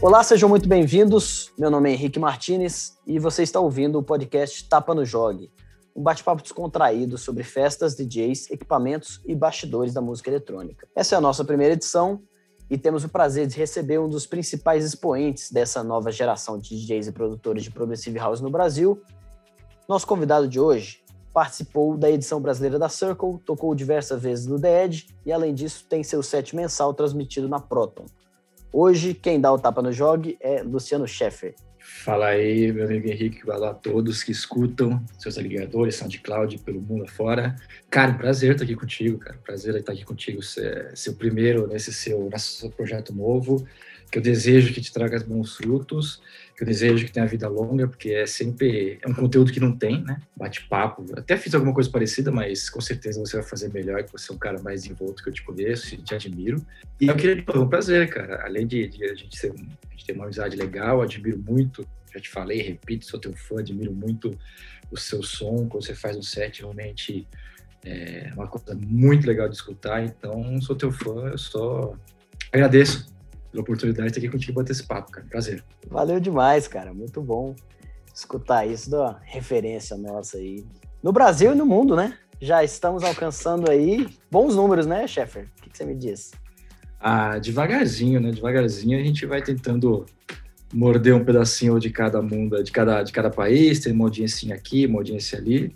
Olá, sejam muito bem-vindos. Meu nome é Henrique Martinez e você está ouvindo o podcast Tapa no Jogue, um bate-papo descontraído sobre festas, DJs, equipamentos e bastidores da música eletrônica. Essa é a nossa primeira edição e temos o prazer de receber um dos principais expoentes dessa nova geração de DJs e produtores de Progressive House no Brasil. Nosso convidado de hoje participou da edição brasileira da Circle, tocou diversas vezes no The Edge e, além disso, tem seu set mensal transmitido na Proton. Hoje, quem dá o tapa no jogue é Luciano Scheffer. Fala aí, meu amigo Henrique, fala a todos que escutam seus aligadores, SoundCloud, pelo mundo afora. Cara, prazer estar aqui contigo, cara. Prazer estar aqui contigo, ser o primeiro nesse seu, nesse seu projeto novo que eu desejo que te traga bons frutos, que eu desejo que tenha vida longa, porque é sempre é um conteúdo que não tem, né? Bate-papo. Até fiz alguma coisa parecida, mas com certeza você vai fazer melhor, que você é um cara mais envolto que eu te conheço e te admiro. E eu queria foi um prazer, cara. Além de, de a, gente ser, a gente ter uma amizade legal, admiro muito, já te falei, repito, sou teu fã, admiro muito o seu som, quando você faz um set, realmente é uma coisa muito legal de escutar. Então, sou teu fã, eu só agradeço pela oportunidade de estar aqui contigo bater esse papo, cara. Prazer. Valeu demais, cara. Muito bom escutar isso da referência nossa aí. No Brasil e no mundo, né? Já estamos alcançando aí bons números, né, Sheffer? O que, que você me diz? Ah, devagarzinho, né? Devagarzinho a gente vai tentando morder um pedacinho de cada mundo, de cada, de cada país, tem uma audiência aqui, uma audiência ali,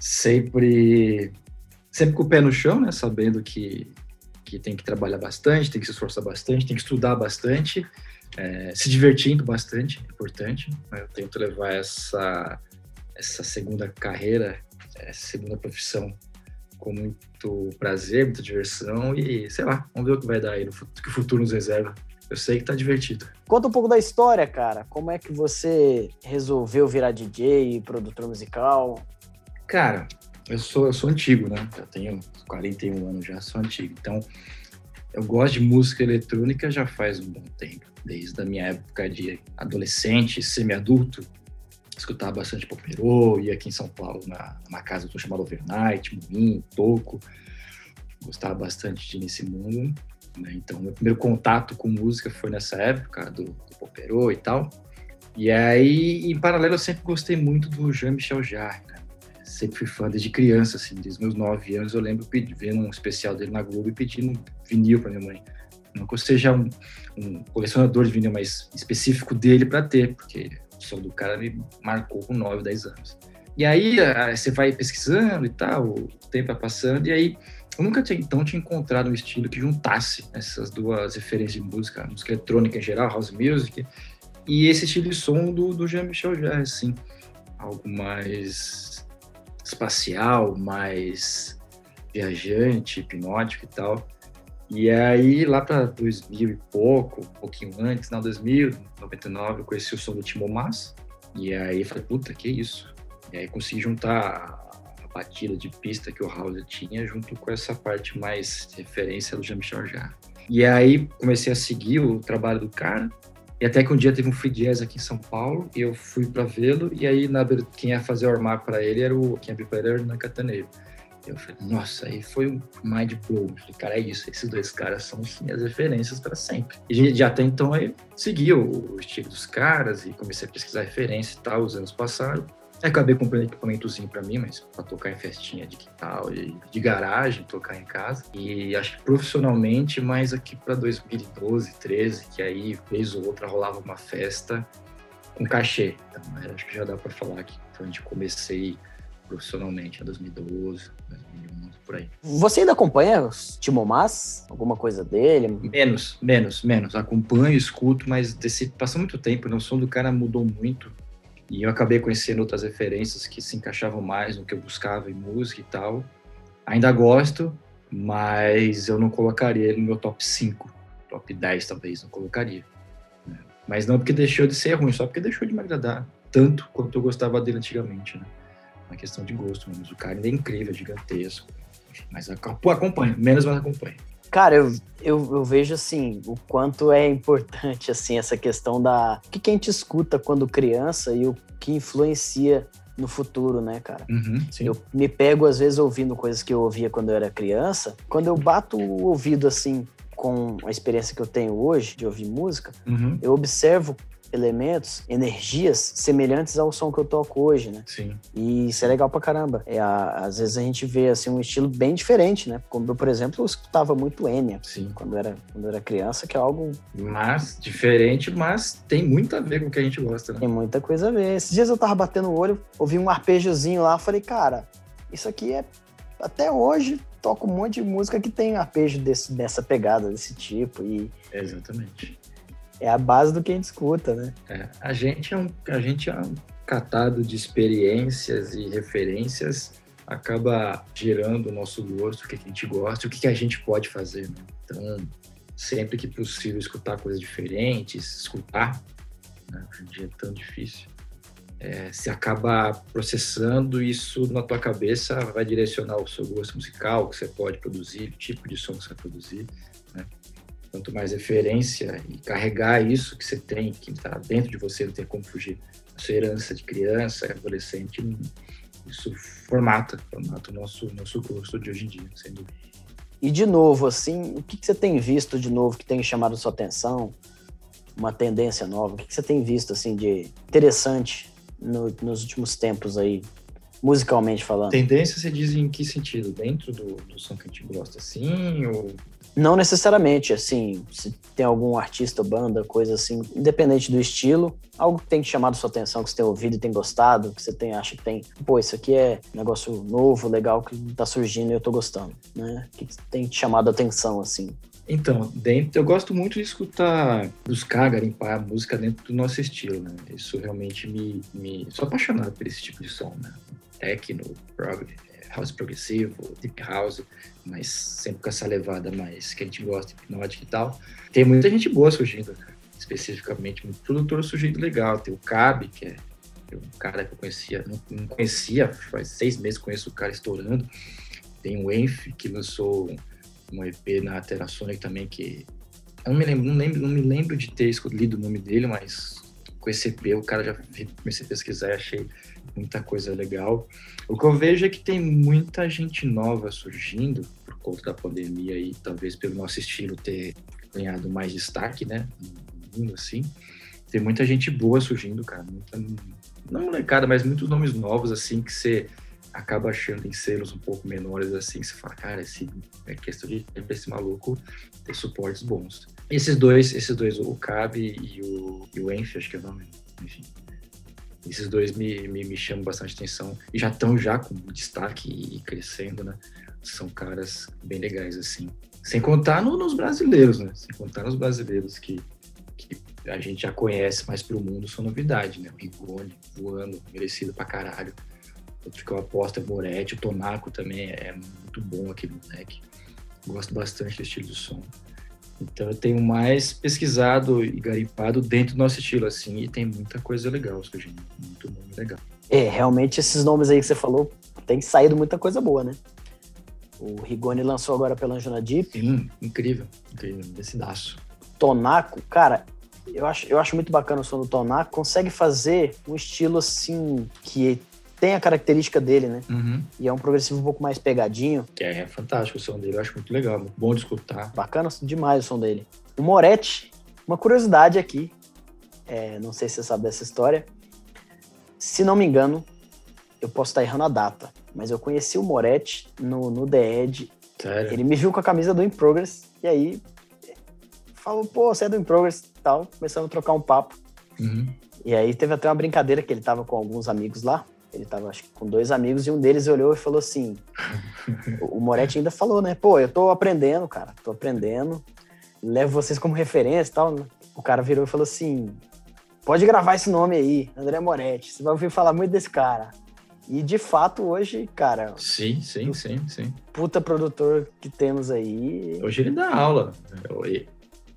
sempre, sempre com o pé no chão, né? Sabendo que que tem que trabalhar bastante, tem que se esforçar bastante, tem que estudar bastante, é, se divertindo bastante, é importante. Né? Eu tento levar essa, essa segunda carreira, essa segunda profissão com muito prazer, muita diversão e, sei lá, vamos ver o que vai dar aí, no futuro, que o futuro nos reserva. Eu sei que tá divertido. Conta um pouco da história, cara. Como é que você resolveu virar DJ e produtor musical? Cara, eu sou, eu sou antigo, né? Já tenho 41 anos, já sou antigo. Então, eu gosto de música eletrônica já faz um bom tempo. Desde a minha época de adolescente, semi-adulto, escutava bastante Poperô, ia aqui em São Paulo na, casa que chamada Overnight, Moinho, Toco. Gostava bastante de ir nesse mundo. Né? Então, meu primeiro contato com música foi nessa época do, do Poperô e tal. E aí, em paralelo, eu sempre gostei muito do Jean-Michel Jarre, né? Sempre fui fã desde criança, assim, desde meus nove anos eu lembro vendo um especial dele na Globo e pedindo vinil para minha mãe. Não que eu seja um, um, colecionador de vinil, mas específico dele para ter, porque o som do cara me marcou com 9, 10 anos. E aí você vai pesquisando e tal, o tempo vai passando, e aí eu nunca tinha, então tinha encontrado um estilo que juntasse essas duas referências de música, música eletrônica em geral, house music, e esse estilo de som do, do Jean-Michel Jarre, assim, algo mais espacial, mais viajante, hipnótico e tal. E aí, lá para 2000 e pouco, um pouquinho antes, não, 2000, 99, eu conheci o som do Timo Mas. E aí, falei, puta, que isso? E aí, consegui juntar a batida de pista que o House tinha junto com essa parte mais referência do Jean-Michel Jarre. E aí, comecei a seguir o trabalho do cara. E até que um dia teve um free jazz aqui em São Paulo, e eu fui para vê-lo, e aí na, quem ia fazer o armar para ele era o quem abriu para ele era o Hernan Cataneiro. Eu falei, nossa, aí foi um mind blow. Eu falei, cara, é isso, esses dois caras são minhas referências para sempre. E já até então eu segui o estilo dos caras e comecei a pesquisar referência e tal, os anos passaram. Aí acabei comprando equipamentozinho para mim, mas para tocar em festinha de quintal, de, de garagem, tocar em casa. E acho que profissionalmente, mais aqui para 2012, 13, que aí, vez ou outra, rolava uma festa com cachê. Então, acho que já dá para falar que foi onde comecei profissionalmente, em 2012, 2011, por aí. Você ainda acompanha os Timo Mas? Alguma coisa dele? Menos, menos, menos. Acompanho, escuto, mas desse, passou muito tempo, o som do cara mudou muito. E eu acabei conhecendo outras referências que se encaixavam mais no que eu buscava em música e tal. Ainda gosto, mas eu não colocaria ele no meu top 5. Top 10 talvez, não colocaria. Né? Mas não porque deixou de ser ruim, só porque deixou de me agradar tanto quanto eu gostava dele antigamente, né? Uma questão de gosto mesmo. O cara ainda é incrível, gigantesco. Mas acompanha, menos mas acompanha. Cara, eu, eu, eu, vejo assim o quanto é importante assim essa questão da o que, a gente escuta quando criança e o que influencia no futuro, né, cara? Uhum, eu me pego às vezes ouvindo coisas que eu ouvia quando eu era criança. Quando eu bato o ouvido assim com a experiência que eu tenho hoje de ouvir música, Uhum. eu observo elementos, energias semelhantes ao som que eu toco hoje, né? Sim. E isso é legal pra caramba. É, a- às vezes a gente vê assim um estilo bem diferente, né? Como eu, por exemplo, eu escutava muito Enya Sim. quando eu era, quando era criança, que é algo Mas, diferente, mas tem muito a ver com o que a gente gosta, né? tem muita coisa a ver. Esses dias eu tava batendo o olho, ouvi um arpejozinho lá, falei, cara, isso aqui é até hoje toco um monte de música que tem arpejo desse, dessa pegada, desse tipo, e Exatamente. É a base do que a gente escuta, né? É, a, gente é um, a gente é um catado de experiências e referências, acaba gerando o nosso gosto, o que a gente gosta, o que a gente pode fazer. Né? Então, sempre que possível, escutar coisas diferentes, escutar, né? em dia é tão difícil. É, se acaba processando isso na tua cabeça, vai direcionar o seu gosto musical, o que você pode produzir, o tipo de som que você vai produzir. Né? Quanto mais referência e carregar isso que você tem, que está dentro de você, não tem como fugir, a sua herança de criança, adolescente, isso formata, formata o nosso, nosso gosto de hoje em dia, sem dúvida. E de novo, assim, o que, que você tem visto de novo que tem chamado sua atenção? Uma tendência nova? O que, que você tem visto, assim, de interessante no- nos últimos tempos aí, musicalmente falando? Tendência, você diz em que sentido? Dentro do, do som que a gente gosta, assim? Ou... Não necessariamente, assim, se tem algum artista banda, coisa assim, independente do estilo, algo que tem chamado sua atenção, que você tem ouvido e tem gostado, que você tem, acha que tem, pô, isso aqui é negócio novo, legal, que tá surgindo e eu tô gostando, né? O que, tem te chamado a atenção, assim? Então, dentro, eu gosto muito de escutar, buscar garimpar a música dentro do nosso estilo, né? Isso realmente me, me... Sou apaixonado por esse tipo de som, né? Techno, prog, house progressivo, deep house, mas sempre com essa levada mais que a gente gosta, hipnótica e tal. Tem muita gente boa surgindo, né? especificamente, muito produtor surgindo legal. Tem o Cab, que é um cara que eu conhecia, não, não conhecia, faz seis meses conheço o cara estourando. Tem o Enf, que lançou um EP na Terasonic também, que eu não me lembro, não, lembro, não me lembro de ter lido o nome dele, mas com esse EP o cara já comecei a pesquisar e achei muita coisa legal. O que eu vejo é que tem muita gente nova surgindo por conta da pandemia e talvez pelo nosso estilo ter ganhado mais destaque, né? Mundo assim. Tem muita gente boa surgindo, cara. Muita, não molecada, mas muitos nomes novos assim que você acaba achando em selos um pouco menores assim, que você fala, cara, esse é questão de esse maluco ter suportes bons. Esses dois, esses dois, o Cab e o, e o Enf, acho que é o nome, enfim. Esses dois me, me, me chamam bastante atenção e já estão já com destaque e crescendo, né? São caras bem legais, assim. Sem contar no, nos brasileiros, né? Sem contar nos brasileiros que, que a gente já conhece, mas pro mundo são novidade, né? O Rigoni voando, merecido pra caralho. Outro que eu aposto é Moretti, o Tonaco também é muito bom aquele moleque. Gosto bastante do estilo de som. Então eu tenho mais pesquisado e garimpado dentro do nosso estilo, assim, e tem muita coisa legal surgindo. Muito nome legal. É, realmente esses nomes aí que você falou, tem saído muita coisa boa, né? O Rigoni lançou agora pela Anjuna Deep. Sim, incrível. Incrível, decidaço. Tonaco, cara, eu acho, eu acho muito bacana o som do Tonaco. Consegue fazer um estilo assim que tem a característica dele, né? Uhum. E é um progressivo um pouco mais pegadinho. Que é fantástico o som dele, eu acho muito legal, muito bom de escutar. Bacana demais o som dele. O Moretti, uma curiosidade aqui, é, não sei se você sabe dessa história. Se não me engano, eu posso estar errando a data, mas eu conheci o Moretti no, no The Edge. Sério? Ele me viu com a camisa do In Progress, e aí falou, pô, você é do In Progress e tal. Começamos a trocar um papo. Uhum. E aí teve até uma brincadeira que ele tava com alguns amigos lá. Ele tava, acho que, com dois amigos, e um deles olhou e falou assim: o Moretti ainda falou, né? Pô, eu tô aprendendo, cara, tô aprendendo, levo vocês como referência e tal. O cara virou e falou assim: pode gravar esse nome aí, André Moretti, você vai ouvir falar muito desse cara. E de fato, hoje, cara, Sim, sim, sim, sim. puta produtor que temos aí. Hoje ele dá aula.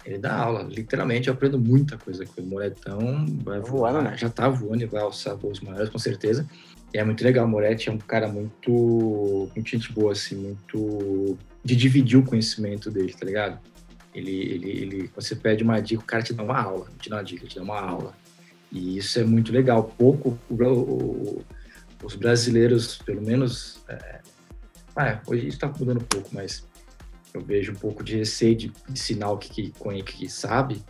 Ele dá aula, literalmente. Eu aprendo muita coisa com ele. O Moretão vai Voando, voar, né? já tá voando e vai alçar voos maiores, com certeza. E é muito legal. O Moretti é um cara muito, muito gente boa, assim, muito. de dividir o conhecimento dele, tá ligado? Ele, ele, ele, quando você pede uma dica, o cara te dá uma aula, te dá uma dica, te dá uma aula. E isso é muito legal. Pouco, o, o, os brasileiros, pelo menos. É, ah, hoje isso tá mudando um pouco, mas eu vejo um pouco de receio de ensinar o que, que que sabe.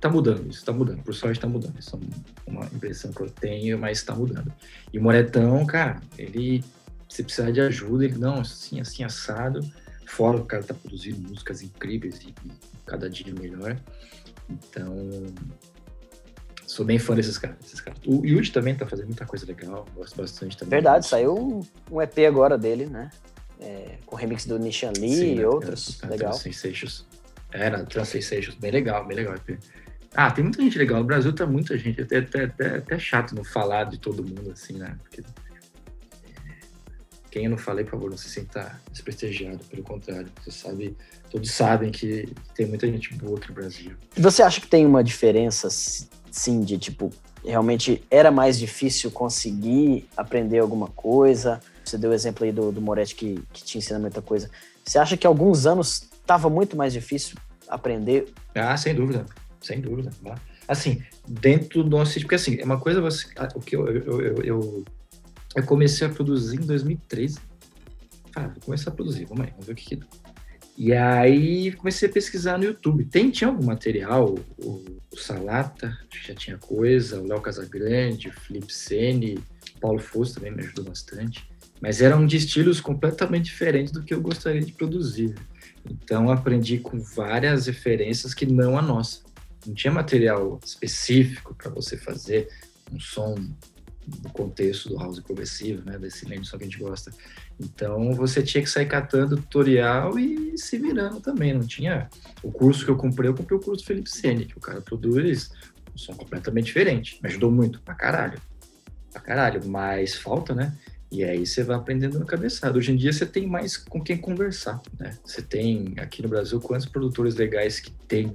Tá mudando isso, tá mudando. Por sorte tá mudando. Isso é uma impressão que eu tenho, mas tá mudando. E o Moretão, cara, ele, se precisar de ajuda, ele, não, assim, assim, assado. Fora o cara tá produzindo músicas incríveis e, e cada dia melhor. Então, sou bem fã desses caras. Desses caras. O Yuji também tá fazendo muita coisa legal, gosto bastante também. Verdade, saiu um EP agora dele, né? É, com remix do Nishan Lee Sim, e outros. legal. Trans Era Trans Sensations, bem legal, bem legal. Ah, tem muita gente legal. No Brasil tá muita gente. Até, até, até, até chato não falar de todo mundo, assim, né? Porque quem eu não falei, por favor, não se sinta desprestigiado. Pelo contrário, você sabe, todos sabem que tem muita gente boa aqui no Brasil. Você acha que tem uma diferença, sim, de tipo, realmente era mais difícil conseguir aprender alguma coisa? Você deu o exemplo aí do, do Moretti que, que te ensina muita coisa. Você acha que alguns anos estava muito mais difícil aprender? Ah, sem dúvida sem dúvida. Assim, dentro do nosso. Porque assim, é uma coisa você. O que eu, eu, eu, eu, eu comecei a produzir em 2013. Ah, vou começar a produzir, vamos aí, vamos ver o que, que dá. E aí comecei a pesquisar no YouTube. Tem, tinha algum material, o, o Salata, já tinha coisa, o Léo Casagrande, o Felipe Sene, Paulo Fosso também me ajudou bastante. Mas eram de estilos completamente diferentes do que eu gostaria de produzir. Então aprendi com várias referências que não a nossa não tinha material específico para você fazer um som no contexto do house progressivo, né, desse lane som que a gente gosta. Então você tinha que sair catando tutorial e se virando também. Não tinha o curso que eu comprei, eu comprei o curso do Felipe Sene, que o cara produz um som completamente diferente. Me ajudou muito, pra caralho. Pra caralho, mas falta, né? E aí você vai aprendendo no cabeçado. Hoje em dia você tem mais com quem conversar, né? Você tem aqui no Brasil quantos produtores legais que tem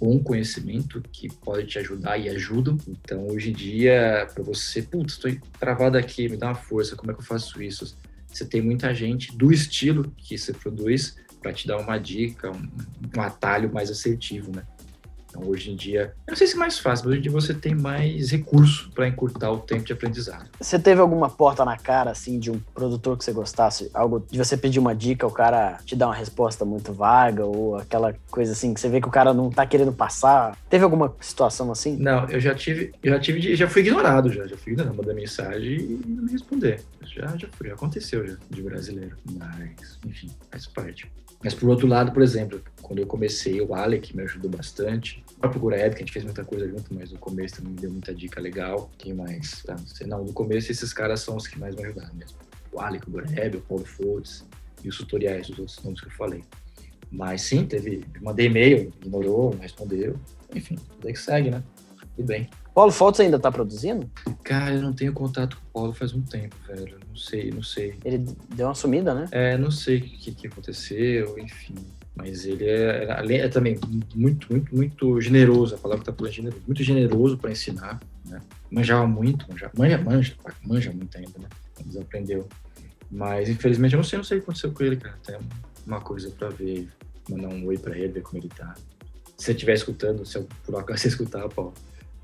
bom conhecimento que pode te ajudar e ajudam. Então, hoje em dia, para você, putz, estou travado aqui, me dá uma força, como é que eu faço isso? Você tem muita gente do estilo que você produz para te dar uma dica, um, um atalho mais assertivo, né? Então, hoje em dia, eu não sei se é mais fácil, mas hoje em dia você tem mais recurso para encurtar o tempo de aprendizado. Você teve alguma porta na cara, assim, de um produtor que você gostasse? Algo de você pedir uma dica, o cara te dá uma resposta muito vaga, ou aquela coisa assim, que você vê que o cara não tá querendo passar? Teve alguma situação assim? Não, eu já tive, eu já tive, já fui ignorado já, já fui ignorado, mandar mensagem e não me responder. Já, já foi, já aconteceu já, de brasileiro. Mas, enfim, faz parte. Mas por outro lado, por exemplo, quando eu comecei, o Alec me ajudou bastante. O próprio Gureb, que a gente fez muita coisa junto, mas no começo também me deu muita dica legal. Quem mais? Ah, não sei, não, no começo esses caras são os que mais me ajudaram mesmo. O Alec, o Gureb, o Paulo Foltz e os tutoriais, os outros nomes que eu falei. Mas sim, teve. Mandei e-mail, ignorou, não respondeu. Enfim, daí que segue, né? Tudo bem. Paulo Foltz ainda tá produzindo? Cara, eu não tenho contato com o Paulo faz um tempo, velho. Não sei, não sei. Ele deu uma sumida, né? É, não sei o que, que aconteceu, enfim. Mas ele é, é, também muito, muito, muito generoso. A palavra tá é generoso. Muito generoso para ensinar, né? Manjava muito, manja, manja, manja, manja muito ainda, né? Mas aprendeu. Mas, infelizmente, eu não sei, não sei o que aconteceu com ele, cara. Tem uma coisa para ver, mandar um oi para ele, ver como ele tá. Se você estiver escutando, se eu por acaso você escutar, Paulo,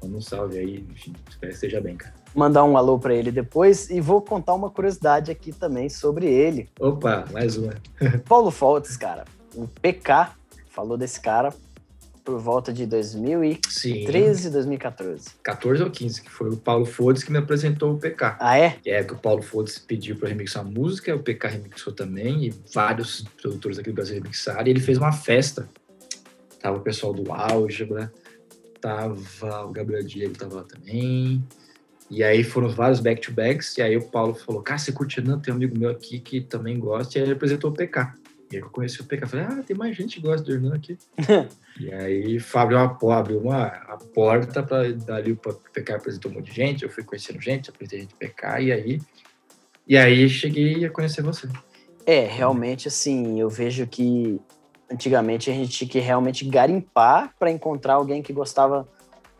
Manda um salve aí, enfim, espero que esteja bem, cara. Mandar um alô para ele depois e vou contar uma curiosidade aqui também sobre ele. Opa, mais uma. Paulo Foltz, cara, um PK falou desse cara por volta de 2013, Sim. 2014. 14 ou 15, que foi o Paulo Fodes que me apresentou o PK. Ah, é? É, que o Paulo Fodes pediu para remixar a música, o PK remixou também, e vários produtores aqui do Brasil remixaram, e ele fez uma festa. Tava o pessoal do Álgebra, tava o Gabriel Diego tava lá também. E aí foram vários back-to-backs, e aí o Paulo falou, cara, você curte não? Tem um amigo meu aqui que também gosta, e aí ele apresentou o PK. E aí eu conheci o PK, falei, ah, tem mais gente que gosta do Hernan aqui. e aí abriu uma, abriu uma a porta para dali o PK apresentou um monte de gente, eu fui conhecendo gente, apresentei gente do PK, e aí, e aí cheguei a conhecer você. É, realmente, assim, eu vejo que antigamente a gente tinha que realmente garimpar para encontrar alguém que gostava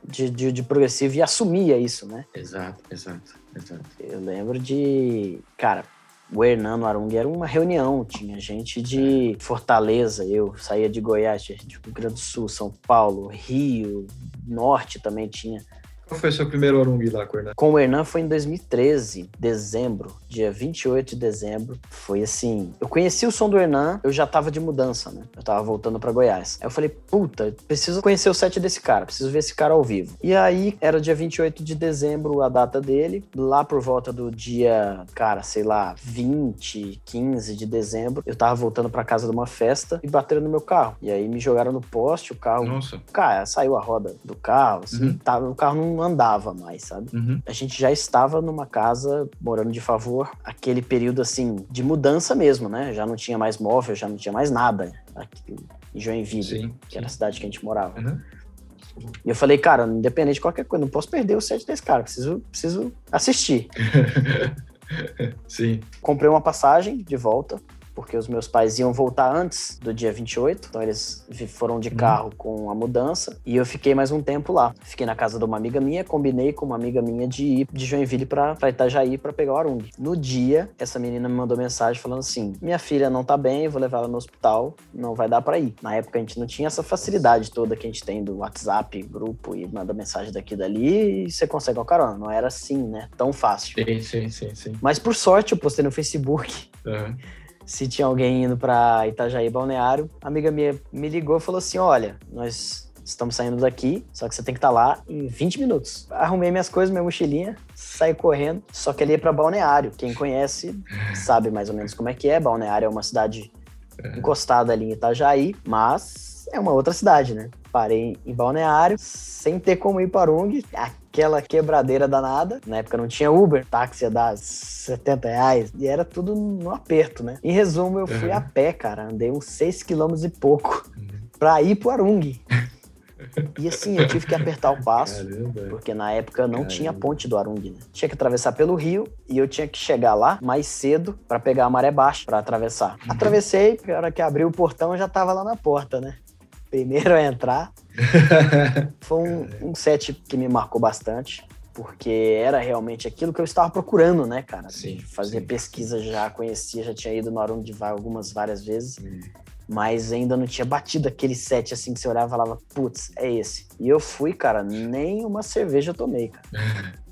de, de, de, progressivo e assumia isso, né? Exato, exato, exato. Eu lembro de, cara, o Hernando Arung era uma reunião, tinha gente de Fortaleza, eu saía de Goiás, do Rio Grande do Sul, São Paulo, Rio, Norte também tinha. Qual foi o seu primeiro Arung lá Hernan? Com o Hernan foi em 2013, dezembro, dia 28 de dezembro. Foi assim, eu conheci o som do Hernan, eu já tava de mudança, né? Eu tava voltando para Goiás. Aí eu falei, puta, preciso conhecer o set desse cara, preciso ver esse cara ao vivo. E aí, era dia 28 de dezembro a data dele, lá por volta do dia, cara, sei lá, 20, 15 de dezembro, eu tava voltando para casa de uma festa e bateram no meu carro. E aí me jogaram no poste, o carro. Nossa. Cara, saiu a roda do carro, assim, Uhum. tava, o carro não andava mais, sabe? Uhum. A gente já estava numa casa morando de favor, aquele período assim de mudança mesmo, né? Já não tinha mais móvel, já não tinha mais nada aqui em Joinville, Sim. que era a cidade que a gente morava. Uhum. E eu falei, cara, independente de qualquer coisa, não posso perder o set desse cara, preciso, preciso assistir. Sim. Comprei uma passagem de volta, porque os meus pais iam voltar antes do dia 28, então eles foram de Uhum. carro com a mudança, e eu fiquei mais um tempo lá. Fiquei na casa de uma amiga minha, combinei com uma amiga minha de ir de Joinville pra Itajaí pra pegar o Arung. No dia, essa menina me mandou mensagem falando assim: minha filha não tá bem, vou levar ela no hospital, não vai dar pra ir. Na época a gente não tinha essa facilidade toda que a gente tem do WhatsApp, grupo, e manda mensagem daqui e dali e você consegue uma carona. Não era assim, né? Tão fácil. Sim, sim, sim, sim. Mas por sorte eu postei no Facebook Uhum. Se tinha alguém indo pra Itajaí Balneário. A amiga minha me ligou e falou assim: Olha, nós estamos saindo daqui, só que você tem que estar lá em 20 minutos. Arrumei minhas coisas, minha mochilinha, saí correndo, só que ali é pra Balneário. Quem conhece sabe mais ou menos como é que é. Balneário é uma cidade encostada ali em Itajaí, mas é uma outra cidade, né? Parei em Balneário, sem ter como ir para Ung, aquela quebradeira danada. Na época não tinha Uber, táxi ia dar 70 reais, e era tudo no aperto, né? Em resumo, eu fui Uhum. a pé, cara, andei uns 6 quilômetros e pouco Uhum. pra ir pro Arung. E assim, eu tive que apertar o passo. Caramba. Porque na época não Caramba. tinha ponte do Arung, né? Tinha que atravessar pelo rio e eu tinha que chegar lá mais cedo pra pegar a maré baixa pra atravessar. Uhum. Atravessei, na hora que abriu o portão eu já tava lá na porta, né? Primeiro a entrar. Foi um, um set que me marcou bastante. Porque era realmente aquilo que eu estava procurando, né, cara? Sim, Fazer sim. pesquisa já conhecia, já tinha ido no Arung de Vai algumas várias vezes Hum. mas ainda não tinha batido aquele set assim que você olhava e falava, putz, é esse. E eu fui, cara, nem uma cerveja eu tomei, cara.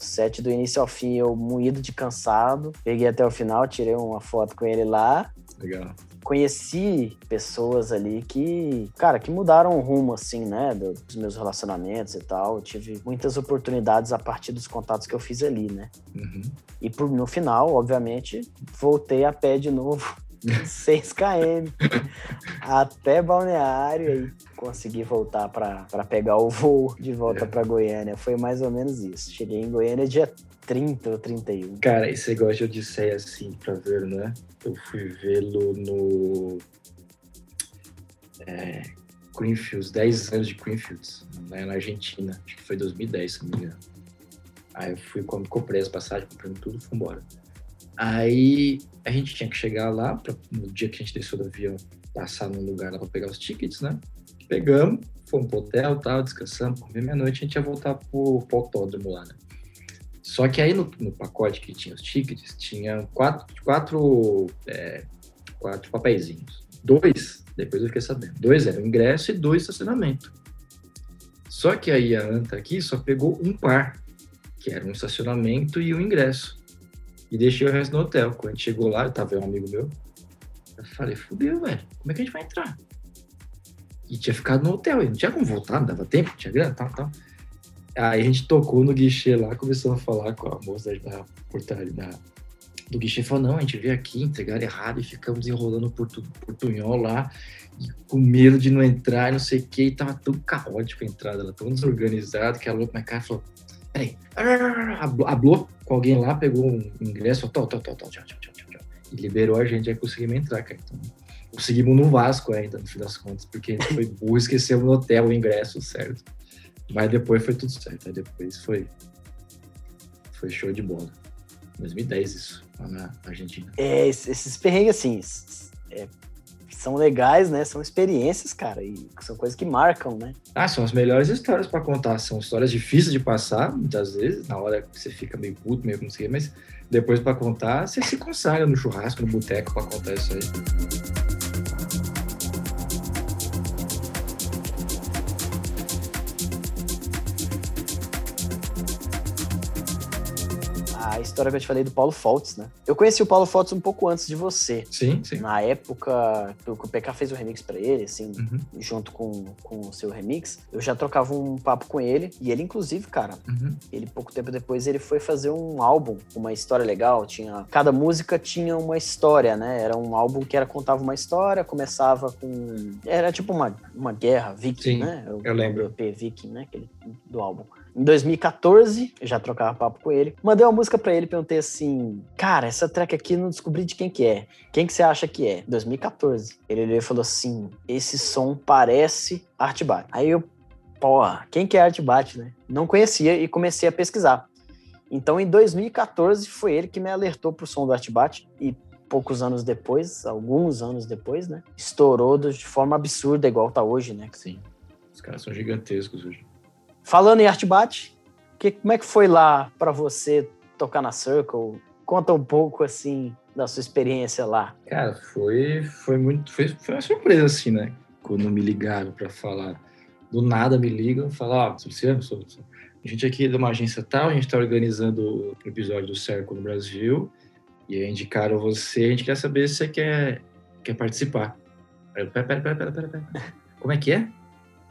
O set do início ao fim, eu moído de cansado, peguei até o final, tirei uma foto com ele lá. Legal. Conheci pessoas ali que, cara, que mudaram o rumo, assim, né, do- dos meus relacionamentos e tal. Eu tive muitas oportunidades a partir dos contatos que eu fiz ali, né. Uhum. E por- no final, obviamente, voltei a pé de novo, 6 km, até Balneário, e consegui voltar para pegar o voo de volta É. para Goiânia. Foi mais ou menos isso. Cheguei em Goiânia dia 30 ou 31. Cara, esse negócio de Odisseia assim pra ver, né? Eu fui vê-lo no. É, Greenfields, 10 anos de Greenfields, né, na Argentina. Acho que foi 2010, se não me engano. Aí eu fui, comprei as passagens, comprei tudo, fui embora. Aí a gente tinha que chegar lá, pra, no dia que a gente desceu do avião, passar num lugar lá pra pegar os tickets, né? Pegamos, fomos pro hotel, tal, descansamos, comer meia-noite, a gente ia voltar pro, pro autódromo lá, né? Só que aí no, no pacote que tinha os tickets, tinha quatro, quatro, é, quatro papeizinhos. Dois, depois eu fiquei sabendo, dois eram ingresso e dois estacionamento. Só que aí a Anta aqui só pegou um par, que era um estacionamento e um ingresso. E deixei o resto no hotel. Quando a gente chegou lá, eu tava um amigo meu. Eu falei, fudeu, velho, como é que a gente vai entrar? E tinha ficado no hotel, e não tinha como voltar, não dava tempo, tinha grana, tal, tal. Aí a gente tocou no guichê lá, começou a falar com a moça da portaria da, do guichê. Falou, não, a gente veio aqui, entregar errado e ficamos enrolando o portu, portunhol lá, com medo de não entrar, não sei o que, e tava tão caótico a entrada, ela tão desorganizada, que a louca, minha cara falou, peraí, hablou com alguém lá, pegou um ingresso, tal, tal, tal, tal, tchau, tchau, tchau, tchau, e liberou a gente, aí conseguimos entrar, cara. Então, conseguimos no Vasco ainda, no fim das contas, porque foi burro, esquecemos no hotel o ingresso, certo? Mas depois foi tudo certo. Aí depois foi, foi show de bola. 2010 isso, lá na Argentina. É, esses perrengues, assim, é, são legais, né? São experiências, cara, e são coisas que marcam, né? Ah, são as melhores histórias para contar. São histórias difíceis de passar, muitas vezes, na hora que você fica meio puto, meio não sei, mas depois para contar, você se consagra no churrasco, no boteco para contar isso aí. A história que eu te falei do Paulo Foltz, né? Eu conheci o Paulo Foltz um pouco antes de você. Sim, sim. Na época que o PK fez o remix para ele, assim, Uhum. junto com, com o seu remix, eu já trocava um papo com ele. E ele, inclusive, cara, Uhum. ele pouco tempo depois ele foi fazer um álbum com uma história legal. Tinha cada música tinha uma história, né? Era um álbum que era contava uma história, começava com era tipo uma, uma guerra viking, Sim, né? O- eu lembro. o EP Viking, né? Aquele, do álbum. Em 2014, eu já trocava papo com ele. Mandei uma música pra ele, perguntei assim: Cara, essa track aqui não descobri de quem que é. Quem que você acha que é? 2014. Ele falou assim: Esse som parece Artbat. Aí eu, porra, quem que é Artbat, né? Não conhecia e comecei a pesquisar. Então, em 2014, foi ele que me alertou pro som do Artbat e poucos anos depois, alguns anos depois, né? Estourou de forma absurda, igual tá hoje, né? Sim. Os caras são gigantescos hoje. Falando em Artbat, que, como é que foi lá pra você tocar na Circle? Conta um pouco, assim, da sua experiência lá. Cara, foi, foi muito. Foi, foi uma surpresa, assim, né? Quando me ligaram pra falar. Do nada me ligam e falam: Luciano, sou, sou- a gente aqui é de uma agência tal, a gente tá organizando o episódio do Cerco no Brasil. E aí indicaram você, a gente quer saber se você quer, quer participar. Aí eu, pera, pera, pera, pera, pera, pera. Como é que é?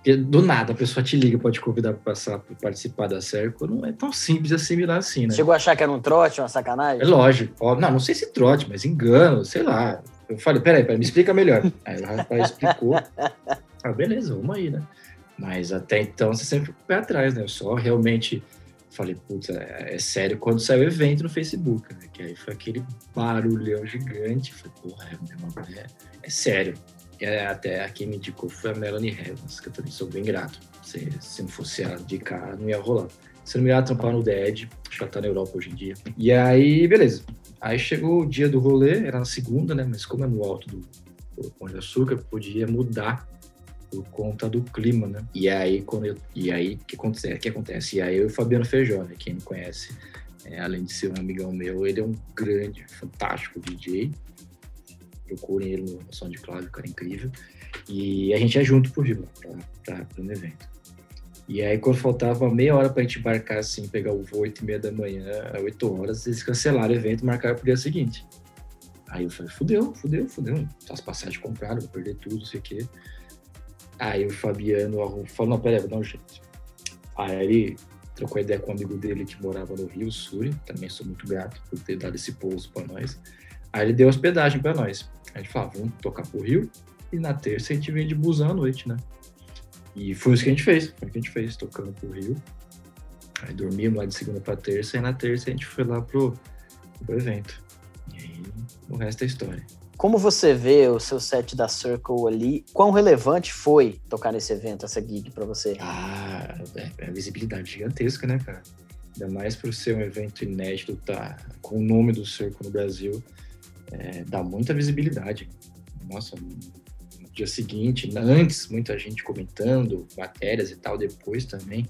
Porque do nada a pessoa te liga, pode convidar para passar, pra participar da Cerco. Não é tão simples assimilar assim, né? Chegou a achar que era um trote, uma sacanagem? É lógico. Ó, não, não sei se trote, mas engano, sei lá. Eu falei, peraí, peraí, me explica melhor. Aí o rapaz explicou. Ah, beleza, vamos aí, né? Mas até então você sempre fica o pé atrás, né? Eu só realmente falei, putz, é, é sério quando saiu o evento no Facebook, né? Que aí foi aquele barulhão gigante. Falei, porra, é, é, é sério. É, até a quem me indicou foi a Melanie Evans, que eu também sou bem grato. Se, se não fosse ela indicar, não ia rolar. Se não me ia trampar no Edge, acho que ela tá na Europa hoje em dia. E aí, beleza. Aí chegou o dia do rolê, era na segunda, né? Mas como é no alto do, Pão de Açúcar, podia mudar por conta do clima, né? E aí, quando eu, e aí, que acontece? Que acontece? E aí, eu e o Fabiano Feijó, né? Quem me conhece, é, além de ser um amigão meu, ele é um grande, fantástico DJ. Procurem ele no SoundCloud, o cara é incrível. E a gente é junto pro Rio, para um evento. E aí, quando faltava meia hora pra gente embarcar, assim, pegar o voo 8 e meia da manhã, 8 horas, eles cancelaram o evento e marcaram pro dia seguinte. Aí eu falei, fudeu, fudeu, fudeu. As passagens compraram, vou perder tudo, não sei o quê. Aí o Fabiano falou, não, peraí, vou dar um jeito. Aí ele trocou ideia com um amigo dele que morava no Rio, Suri, também sou muito grato por ter dado esse pouso para nós. Aí ele deu hospedagem para nós. A gente falou, ah, vamos tocar pro Rio e na terça a gente vem de busão à noite, né? E foi isso que a gente fez, foi o que a gente fez, tocando pro Rio. Aí dormimos lá de segunda para terça e na terça a gente foi lá pro, pro evento. E aí o resto é história. Como você vê o seu set da Circle ali? Quão relevante foi tocar nesse evento, essa gig pra você? Ah, é, é visibilidade gigantesca, né, cara? Ainda mais por ser um evento inédito, tá com o nome do Circo no Brasil, é, dá muita visibilidade. Nossa, no dia seguinte, antes, muita gente comentando matérias e tal, depois também,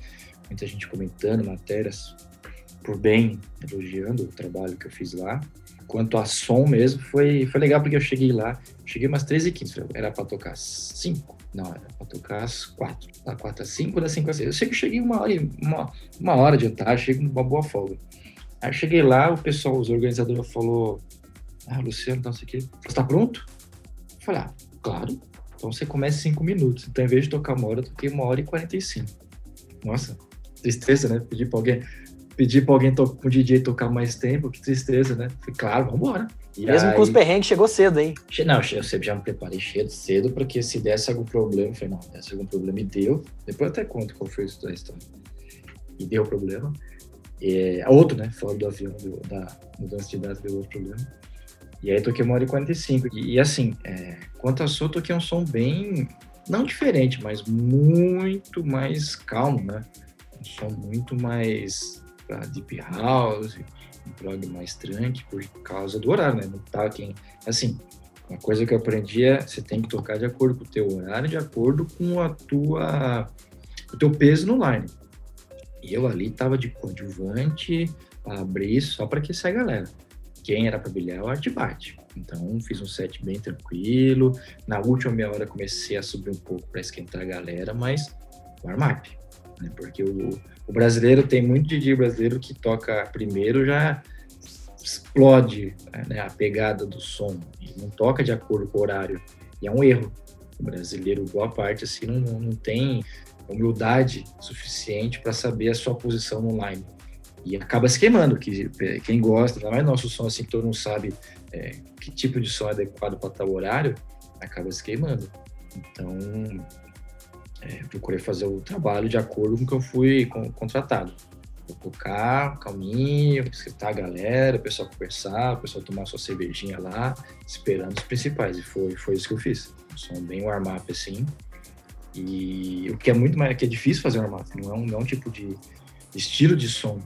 muita gente comentando matérias por bem, elogiando o trabalho que eu fiz lá. Quanto a som mesmo, foi, foi legal porque eu cheguei lá, cheguei umas 13h15, era para tocar 5, não, era para tocar às 4, da 4 às 5, da 5 às 6. Eu sei que cheguei uma hora, uma, uma hora de tarde, cheguei com uma boa folga. Aí cheguei lá, o pessoal, os organizadores falou, ah, Luciano, não sei o quê, você tá pronto? Eu falei, ah, claro, então você começa em 5 minutos, então em vez de tocar uma hora, eu toquei uma hora e 45. Nossa, tristeza, né? Pedir pra alguém, pedir pra alguém, to- pro DJ tocar mais tempo, que tristeza, né? Falei, claro, vambora. E Mesmo com os aí- perrengues, chegou cedo, hein? Não, eu sempre já me preparei cedo, cedo, porque se desse algum problema, eu falei, não, desse algum problema e deu. Depois eu até conto qual foi isso da história. E deu problema. É, outro, né? Fora do avião, deu- da mudança de data, deu outro problema. E aí toquei uma hora e 45. E, e assim, é, quanto a eu toquei um som bem, não diferente, mas muito mais calmo, né? Um som muito mais pra deep house, um prog mais tranqui, por causa do horário, né? Não tá quem... Assim, uma coisa que eu aprendi é você tem que tocar de acordo com o teu horário, de acordo com a tua o teu peso no line. E eu ali tava de coadjuvante abrir só para aquecer a galera. Quem era para brilhar é o Artbate. Então fiz um set bem tranquilo. Na última meia hora comecei a subir um pouco para esquentar a galera, mas warm-up. Né? Porque o, O brasileiro tem muito DJ brasileiro que toca primeiro já explode né, a pegada do som e não toca de acordo com o horário. E é um erro. O brasileiro, boa parte, assim, não, não tem humildade suficiente para saber a sua posição no line. E acaba se queimando, que quem gosta, ainda mais nosso som, assim, que todo mundo sabe é, que tipo de som é adequado para tal horário, acaba se queimando. Então, é, procurei fazer o trabalho de acordo com o que eu fui contratado. Vou tocar, calminho, escutar a galera, o pessoal conversar, o pessoal tomar sua cervejinha lá, esperando os principais. E foi, foi isso que eu fiz. Um som bem warm-up, assim. E o que é muito mais, que é difícil fazer warm-up, não, é um, não é um tipo de estilo de som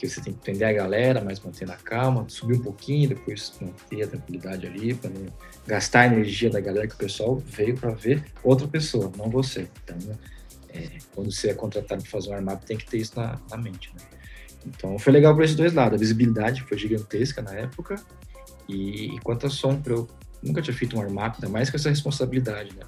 que você tem que prender a galera, mas manter a calma, subir um pouquinho, depois manter a tranquilidade ali, para não gastar a energia da galera que o pessoal veio para ver outra pessoa, não você. Então, é, quando você é contratado para fazer um armado, tem que ter isso na, na mente. Né? Então, foi legal por esses dois lados. A visibilidade foi gigantesca na época, e, e quanto a som, eu nunca tinha feito um armado, ainda mais com essa responsabilidade, né?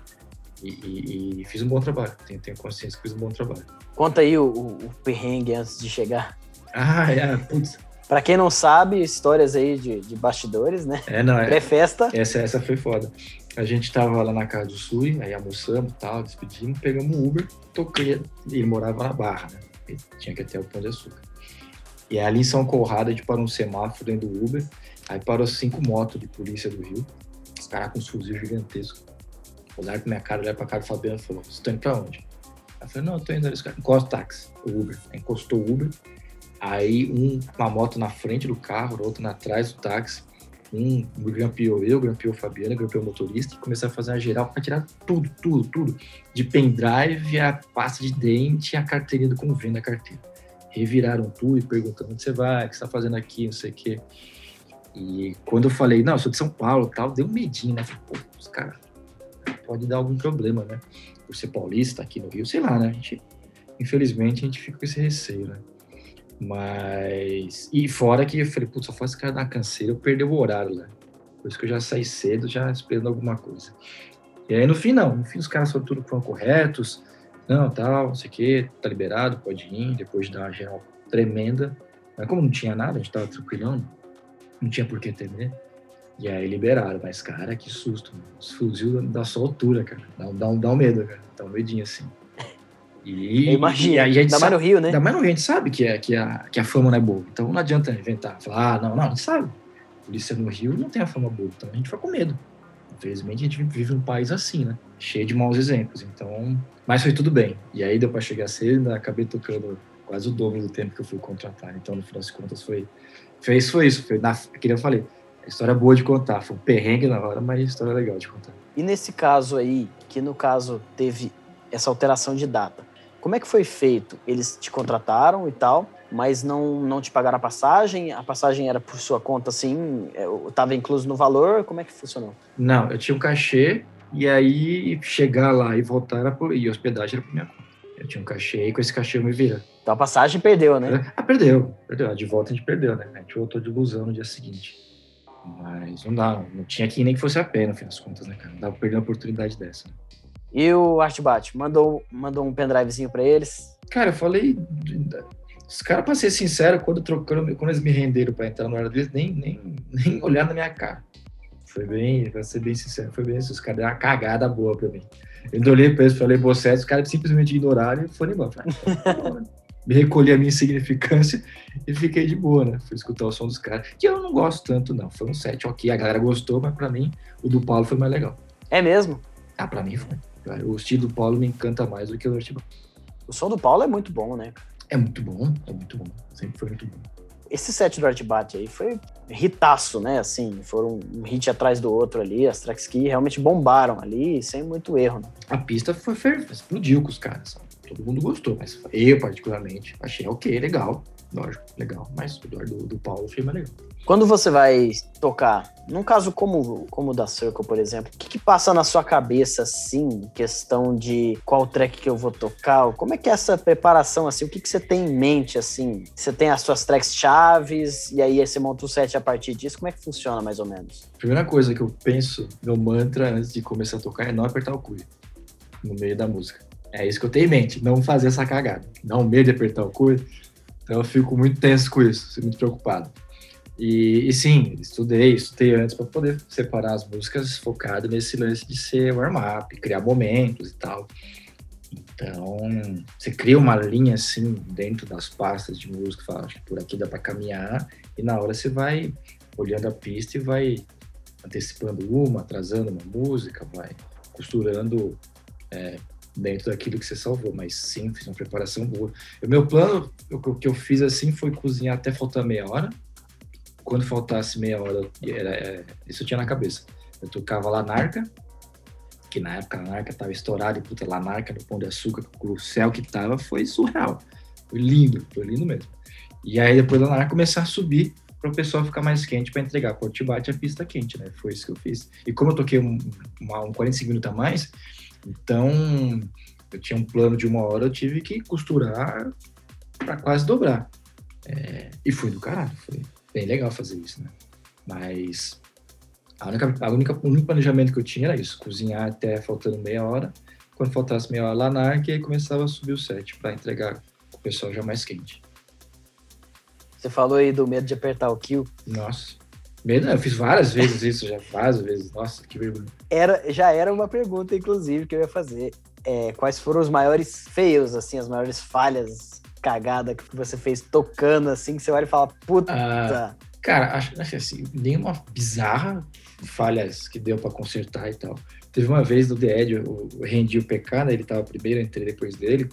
E, e, e, fiz um bom trabalho, tenho, tenho consciência que fiz um bom trabalho. Conta aí o, o, o perrengue antes de chegar. Ah, é, putz. Pra quem não sabe, histórias aí de, de bastidores, né? É, não, é. Pré-festa. Essa, essa foi foda. A gente tava lá na casa do Sui, aí almoçamos e tal, despedimos, pegamos um Uber, toquei. Ele morava na Barra, né? Ele tinha que ter o Pão de Açúcar. E ali em São Conrado, a gente parou um semáforo dentro do Uber, aí parou cinco motos de polícia do Rio, os caras com os fuzis gigantescos. Olharam pra minha cara, olharam pra cara do Fabiano e falou, você tá indo pra onde? Eu falei, não, eu tô indo ali, os caras, encosta o táxi, o Uber. Aí encostou o Uber, Aí um, moto na frente do carro, outro na trás do táxi. Um grampeou eu, grampeou Fabiana, grampeou o motorista e começaram a fazer uma geral para tirar tudo, tudo, tudo. De pendrive, a pasta de dente a carteirinha do convênio da carteira. Reviraram tudo e perguntando onde você vai, o que você está fazendo aqui, não sei o quê. E quando eu falei, não, eu sou de São Paulo tal, deu um medinho, né? Falei, pô, os caras pode dar algum problema, né? Por ser paulista aqui no Rio, sei lá, né? A gente, infelizmente, a gente fica com esse receio, né? Mas. E fora que eu falei, putz, só esse cara da canseira, eu perdi o horário lá. Por isso que eu já saí cedo, já esperando alguma coisa. E aí no fim, não. No fim, os caras foram tudo foram corretos. Não, tal, não sei o quê, tá liberado, pode ir. Depois de dar uma geral tremenda. Mas como não tinha nada, a gente tava tranquilão, não tinha por que temer. E aí liberaram. Mas, cara, que susto. Mano. Os fuzil da sua altura, cara. Dá, dá, dá um medo, cara. Dá um medinho assim. E, imagina, e a gente ainda sabe, mais no Rio, né? Ainda mais no Rio, a gente sabe que, é, que, a, que a fama não é boa. Então não adianta inventar, falar, ah, não, não, a gente sabe. Polícia no Rio não tem a fama boa, então a gente fica com medo. Infelizmente a gente vive um país assim, né? Cheio de maus exemplos. Então, mas foi tudo bem. E aí deu para chegar cedo, acabei tocando quase o dobro do tempo que eu fui contratar. Então, no final das contas, foi, fez foi isso. Foi na, que eu falei, a história é boa de contar. Foi um perrengue na hora, mas a história é legal de contar. E nesse caso aí, que no caso teve essa alteração de data, como é que foi feito? Eles te contrataram e tal, mas não, não te pagaram a passagem? A passagem era por sua conta, assim? Estava é, incluso no valor? Como é que funcionou? Não, eu tinha um cachê e aí chegar lá e voltar era por, e hospedagem era por minha conta. Eu tinha um cachê e com esse cachê eu me vira. Então a passagem perdeu, né? Ah, perdeu. Perdeu. De volta a gente perdeu, né? A gente voltou de busão no dia seguinte. Mas não dá, não tinha que nem que fosse a pena, no fim das contas, né, cara? Não dava pra perder uma oportunidade dessa. Né? E o Artbat, mandou, mandou um pendrivezinho para eles? Cara, eu falei. Os caras, pra ser sincero, quando, trocando, quando eles me renderam para entrar no ar deles, nem, nem, nem olhar na minha cara. Foi bem, pra ser bem sincero, foi bem isso. Os caras deram uma cagada boa pra mim. Eu olhei pra eles, falei, você, os caras simplesmente ignoraram e foram embora. Falei, me recolhi a minha insignificância e fiquei de boa, né? Fui escutar o som dos caras, que eu não gosto tanto, não. Foi um set ok, a galera gostou, mas pra mim o do Paulo foi mais legal. É mesmo? Ah, pra mim foi. O estilo do Paulo me encanta mais do que o do O som do Paulo é muito bom, né? É muito bom, é muito bom. Sempre foi muito bom. Esse set do Artbat aí foi hitaço, né? Assim, foram um hit atrás do outro ali. As tracks que realmente bombaram ali, sem muito erro. Né? A pista foi, foi explodiu com os caras. Todo mundo gostou, mas eu, particularmente, achei ok, legal. Lógico, legal. Mas o do, do Paulo foi mais legal. Quando você vai tocar, num caso como, como o da Circle, por exemplo, o que, que, passa na sua cabeça, assim, questão de qual track que eu vou tocar? Como é que é essa preparação, assim? O que, que você tem em mente, assim? Você tem as suas tracks chaves e aí você monta o set a partir disso? Como é que funciona, mais ou menos? Primeira coisa que eu penso, meu mantra antes de começar a tocar é não apertar o cuio no meio da música. É isso que eu tenho em mente, não fazer essa cagada. Não medo de apertar o coisa. Então eu fico muito tenso com isso, muito preocupado. E, e sim, estudei, estudei antes para poder separar as músicas focado nesse lance de ser warm-up, criar momentos e tal. Então, você cria uma linha assim dentro das pastas de música, fala, acho que por aqui dá para caminhar, e na hora você vai olhando a pista e vai antecipando uma, atrasando uma música, vai costurando é, dentro daquilo que você salvou. Mas sim, fiz uma preparação boa. O meu plano, o que eu fiz assim foi cozinhar até faltar meia hora. Quando faltasse meia hora, era, é, isso eu tinha na cabeça. Eu tocava lá narca, que na época a Narca tava estourada e puta, Lanarca no Pão de Açúcar, o céu que tava foi surreal. Foi lindo, foi lindo mesmo. E aí depois da Narca começar a subir para o pessoal ficar mais quente para entregar. Quando te bate a pista quente, né? Foi isso que eu fiz. E como eu toquei um, uma, um 45 minutos a mais, então eu tinha um plano de uma hora, eu tive que costurar para quase dobrar. É, e foi do caralho, foi bem legal fazer isso, né? Mas a única, a única, o único planejamento que eu tinha era isso, cozinhar até faltando meia hora. Quando faltasse meia hora lá na arca, aí começava a subir o set para entregar o pessoal já mais quente. Você falou aí do medo de apertar o kill. Nossa. Eu fiz várias vezes isso, já várias vezes. Nossa, que vergonha. Era, já era uma pergunta, inclusive, que eu ia fazer. É, quais foram os maiores feios, assim, as maiores falhas, cagada que você fez tocando, assim, que você olha e fala, puta. Ah, cara, acho, acho assim, nenhuma bizarra, falhas que deu para consertar e tal. Teve uma vez no The Edge, eu, eu rendi o PK, né? Ele tava primeiro, entrei depois dele.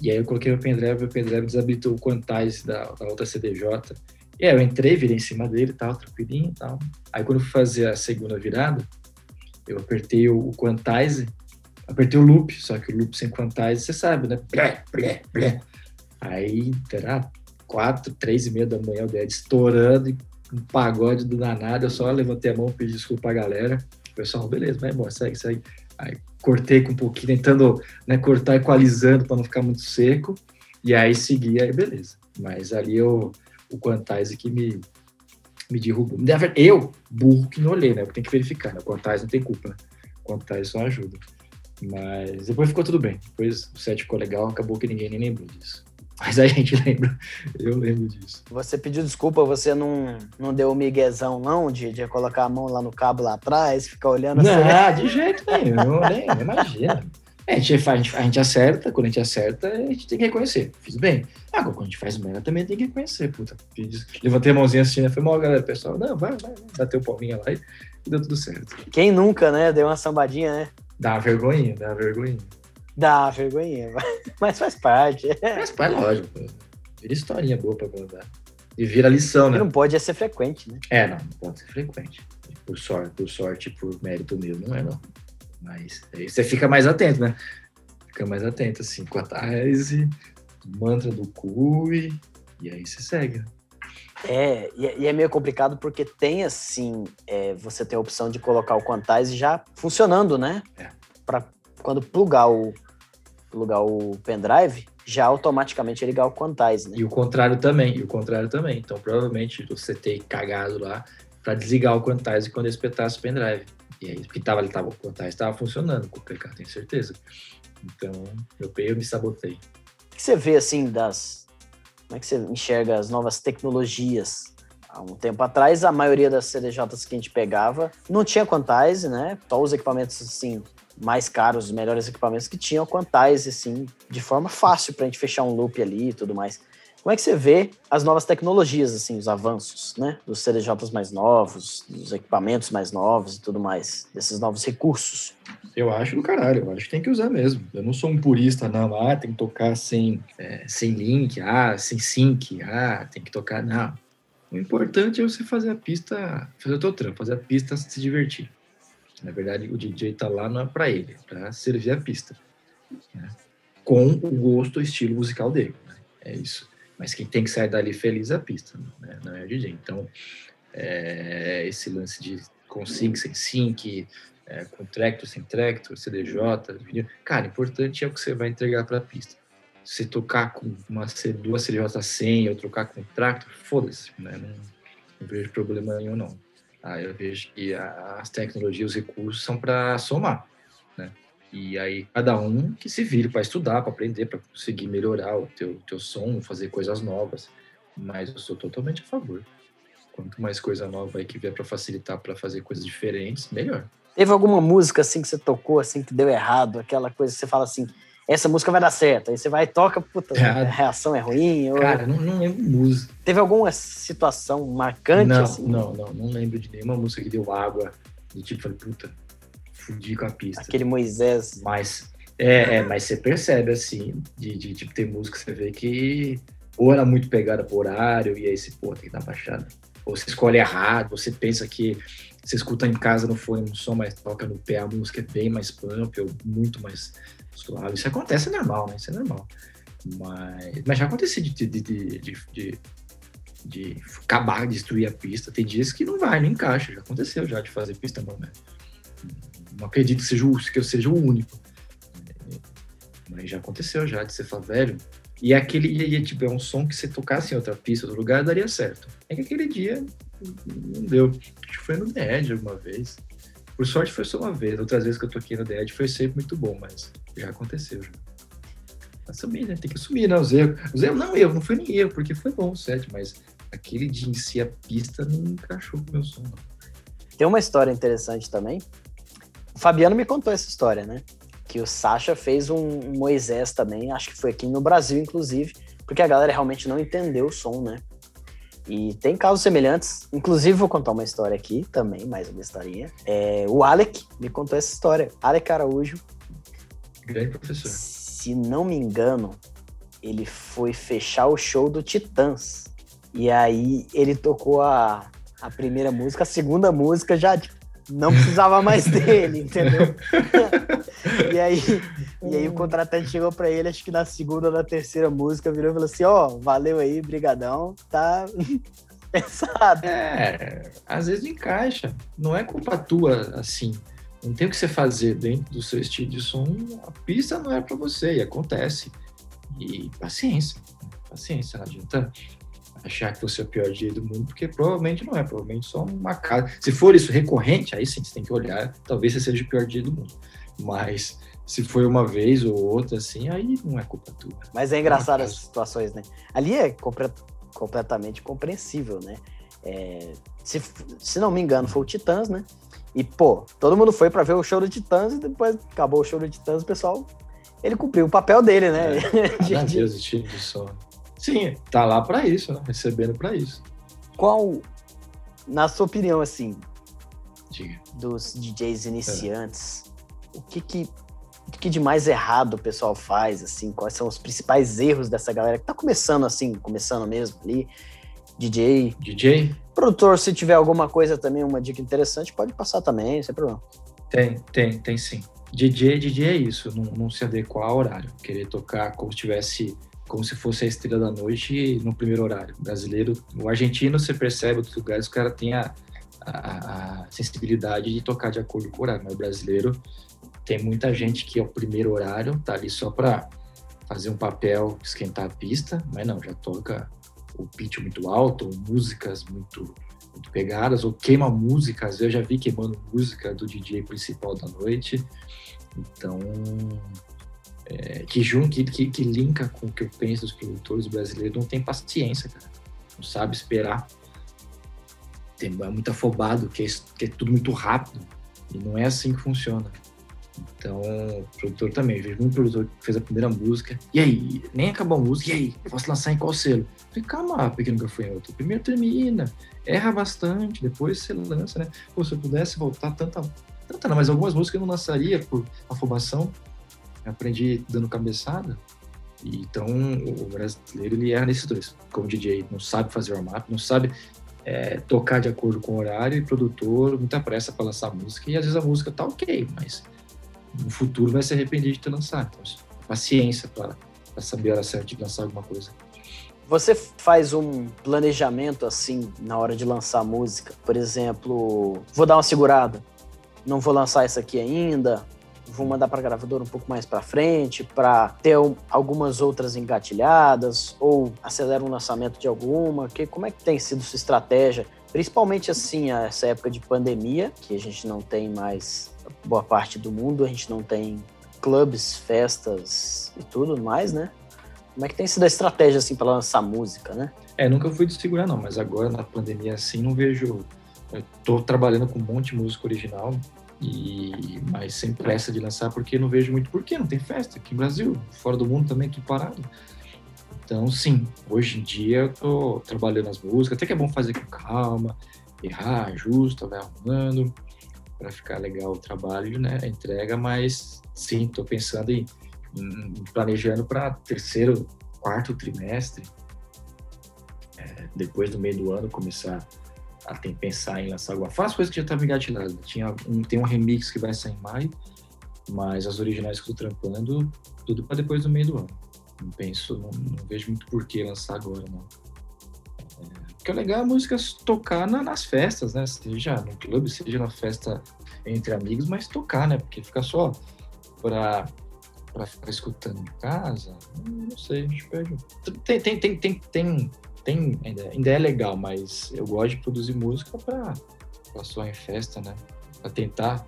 E aí eu coloquei o pendrive, o pendrive desabilitou o quantize da, da outra CDJ. E aí eu entrei, virei em cima dele, tal, tranquilinho e tal. Aí quando eu fui fazer a segunda virada, eu apertei o, o quantize, apertei o loop, só que o loop sem quantize, você sabe, né? Blé, blé, blé. Aí, terá quatro, três e meia da manhã, o dead estourando e um pagode do danado, eu só levantei a mão, pedi desculpa pra galera. O pessoal, beleza, vai embora, segue, segue. Aí cortei com um pouquinho, tentando né, cortar equalizando para não ficar muito seco. E aí segui, aí beleza. Mas ali eu, o Quantize que me, me derrubou. Eu, burro, que não olhei, né? Porque tem que verificar, né? O Quantize não tem culpa, né? O Quantize só ajuda. Mas depois ficou tudo bem. Depois o set ficou legal, acabou que ninguém nem lembrou disso. Mas a gente lembra, eu lembro disso. Você pediu desculpa, você não, não deu o miguezão, não, de, de colocar a mão lá no cabo lá atrás, ficar olhando assim? Não, de jeito nenhum, nem, imagina. É, a, gente, a, gente, a gente acerta, quando a gente acerta, a gente tem que reconhecer. Fiz bem. Agora, quando a gente faz merda, também tem que reconhecer, puta. Levantei a mãozinha assim, foi mal, galera, pessoal. Não, vai, vai, vai. Bateu o palminha lá e deu tudo certo. Quem nunca, né? Deu uma sambadinha, né? Dá uma vergonhinha, dá uma vergonhinha. Dá vergonhinha, mas faz parte. Faz parte, lógico. Vira historinha boa pra contar. E vira lição, né? não pode ser frequente, né? É, não, não pode ser frequente. Por sorte, por sorte, por mérito meu, não é não. Mas aí você fica mais atento, né? Fica mais atento, assim, com a tese, mantra do cu e, e aí você segue. É, e é meio complicado porque tem assim, é, você tem a opção de colocar o quantize já funcionando, né? É. Para quando plugar o, plugar o pendrive, já automaticamente ligar o quantize, né? E o contrário também, e o contrário também. Então, provavelmente você tem cagado lá para desligar o quantize quando espetasse o pendrive. E aí, porque tava, ele tava, o estava funcionando com o PK, tenho certeza. Então, eu, eu me sabotei. O que você vê, assim, das... Como é que você enxerga as novas tecnologias? Há um tempo atrás, a maioria das CDJs que a gente pegava não tinha quantize, né? Só os equipamentos, assim, mais caros, os melhores equipamentos que tinham quantize, assim, de forma fácil para a gente fechar um loop ali e tudo mais. Como é que você vê as novas tecnologias, assim, os avanços, né? Dos CDJs mais novos, dos equipamentos mais novos e tudo mais, desses novos recursos? Eu acho do caralho, eu acho que tem que usar mesmo. Eu não sou um purista, não. Ah, tem que tocar sem, é, sem link, ah, sem sync, ah, tem que tocar. Não. O importante é você fazer a pista, fazer o teu trampo, fazer a pista se divertir. Na verdade, o DJ tá lá não é para ele, é para servir a pista. Né? Com o gosto, o estilo musical dele. Né? É isso. Mas quem tem que sair dali feliz é a pista, né? não é o DJ. Então, é, esse lance de com sync, sem sync, é, com tractor, sem tractor, CDJ, vinil. Cara, importante é o que você vai entregar para a pista. Se tocar com uma, duas CDJ sem ou trocar com tractor, foda-se, né? não, não vejo problema nenhum, não. Ah, eu vejo que as tecnologias, os recursos são para somar, né? E aí cada um que se vire para estudar, para aprender, para conseguir melhorar o teu, teu som, fazer coisas novas. Mas eu sou totalmente a favor. Quanto mais coisa nova aí que vier para facilitar, para fazer coisas diferentes, melhor. Teve alguma música assim que você tocou assim que deu errado, aquela coisa que você fala assim, essa música vai dar certo. Aí você vai e toca, puta, a reação é ruim. Cara, ou... não, não lembro música. Teve alguma situação marcante não, assim? Não, não, não lembro de nenhuma música que deu água. Do tipo, falei, puta, fudi com a pista. Aquele Moisés. Mas, é, é mas você percebe, assim, de, de tipo, ter música, você vê que ou era muito pegada por horário, e aí você, pô, tem que dar baixada. Ou você escolhe errado, você pensa que você escuta em casa no fone, no som, mas toca no pé, a música é bem mais pump, ou muito mais suave. Isso acontece, é normal, né? Isso é normal. Mas, mas já aconteceu de, de, de, de, de, de acabar, destruir a pista. Tem dias que não vai, não encaixa. Já aconteceu já de fazer pista, não, né? Não acredito que, seja, que eu seja o único. Mas já aconteceu já de você falar, velho. E é aquele e, tipo, é um som que você tocasse em outra pista, outro lugar, daria certo. É que aquele dia não deu. Acho que foi no Edge alguma vez. Por sorte foi só uma vez. Outras vezes que eu toquei no Edge foi sempre muito bom, mas já aconteceu já. Assumir, né? Tem que assumir, né? Os erros. Os erros não eu, não foi nem eu, porque foi bom o set, mas aquele dia em si a pista não encaixou com o meu som. Não. Tem uma história interessante também. Fabiano me contou essa história, né? Que o Sasha fez um Moisés também, acho que foi aqui no Brasil, inclusive, porque a galera realmente não entendeu o som, né? E tem casos semelhantes. Inclusive, vou contar uma história aqui também, mais uma historinha. É, o Alec me contou essa história. Alec Araújo. Grande professor. Se não me engano, ele foi fechar o show do Titãs. E aí ele tocou a, a primeira música, a segunda música já tipo, não precisava mais dele, entendeu? e, aí, e aí o contratante chegou para ele, acho que na segunda ou na terceira música, virou e falou assim, ó, oh, valeu aí, brigadão, tá pensado. É, às vezes encaixa, não é culpa tua, assim, não tem o que você fazer dentro do seu estilo de som, a pista não é para você, e acontece. E paciência, paciência, não adianta achar que você é o pior dia do mundo, porque provavelmente não é, provavelmente só uma casa. Se for isso recorrente, aí sim você tem que olhar, talvez você seja o pior dia do mundo. Mas se foi uma vez ou outra, assim, aí não é culpa tua. Mas é engraçado as situações, né? Ali é completamente compreensível, né? É, se, se não me engano, foi o Titãs, né? E, pô, todo mundo foi para ver o show do Titãs e depois acabou o show do Titãs, o pessoal. Ele cumpriu o papel dele, né? É, de, Deus, estilo de som. Sim, tá lá para isso, né? recebendo para isso. Qual, na sua opinião, assim, Diga. dos DJs iniciantes, é. o que que, o que de mais errado o pessoal faz, assim? Quais são os principais erros dessa galera que tá começando assim, começando mesmo ali? DJ. DJ? Produtor, se tiver alguma coisa também, uma dica interessante, pode passar também, sem problema. Tem, tem, tem sim. DJ, DJ é isso, não, não se adequar ao horário. Querer tocar como se tivesse como se fosse a estrela da noite no primeiro horário. O brasileiro, o argentino, você percebe, outros lugares, o cara tem a, a, a, sensibilidade de tocar de acordo com o horário, mas o brasileiro tem muita gente que é o primeiro horário, tá ali só para fazer um papel, esquentar a pista, mas não, já toca o pitch muito alto, ou músicas muito, muito pegadas, ou queima músicas, eu já vi queimando música do DJ principal da noite, então é, que junto, que, que, linka com o que eu penso dos produtores brasileiros, não tem paciência, cara. Não sabe esperar. Tem, é muito afobado, que é, que é tudo muito rápido. E não é assim que funciona. Então, o produtor também. Vejo um produtor que fez a primeira música. E aí? Nem acabou a música. E aí? Posso lançar em qual selo? Falei, calma, pequeno gafanhoto. Primeiro termina, erra bastante, depois você lança, né? Pô, se eu pudesse voltar tanta. Tanta não, mas algumas músicas eu não lançaria por afobação aprendi dando cabeçada. E, então, o brasileiro ele erra nesses dois. Como DJ, não sabe fazer warm-up, não sabe é, tocar de acordo com o horário, e produtor, muita pressa para lançar música. E às vezes a música tá ok, mas no futuro vai se arrepender de ter lançado. Então, paciência para saber a hora certa de lançar alguma coisa. Você faz um planejamento assim na hora de lançar música? Por exemplo, vou dar uma segurada, não vou lançar isso aqui ainda, vou mandar para gravadora um pouco mais para frente, para ter um, algumas outras engatilhadas, ou acelera o lançamento de alguma? Que, como é que tem sido sua estratégia? Principalmente assim, essa época de pandemia, que a gente não tem mais boa parte do mundo, a gente não tem clubes, festas e tudo mais, né? Como é que tem sido a estratégia assim para lançar música, né? É, nunca fui de segurar não, mas agora na pandemia assim não vejo. Eu tô trabalhando com um monte de música original e mas sem pressa de lançar porque não vejo muito porquê, não tem festa aqui no Brasil, fora do mundo também tudo parado. Então, sim, hoje em dia eu tô trabalhando as músicas, até que é bom fazer com calma, errar, ajusta, vai arrumando para ficar legal o trabalho, né, a entrega, mas sim, tô pensando em planejando para terceiro, quarto trimestre, é, depois do meio do ano, começar ter, pensar em lançar alguma. Faz coisas que já estava engatilhado. Tinha um, tem um remix que vai sair em maio, mas as originais que estou trampando, tudo para depois do meio do ano. Não penso, não, não vejo muito por que lançar agora, não. É, porque é legal a música tocar na, nas festas, né? Seja no clube, seja na festa entre amigos, mas tocar, né? Porque fica só para para ficar escutando em casa, não sei, a gente perde. Tem, tem, tem, tem, tem, tem ainda, ainda é legal, mas eu gosto de produzir música para só em festa, né? Para tentar,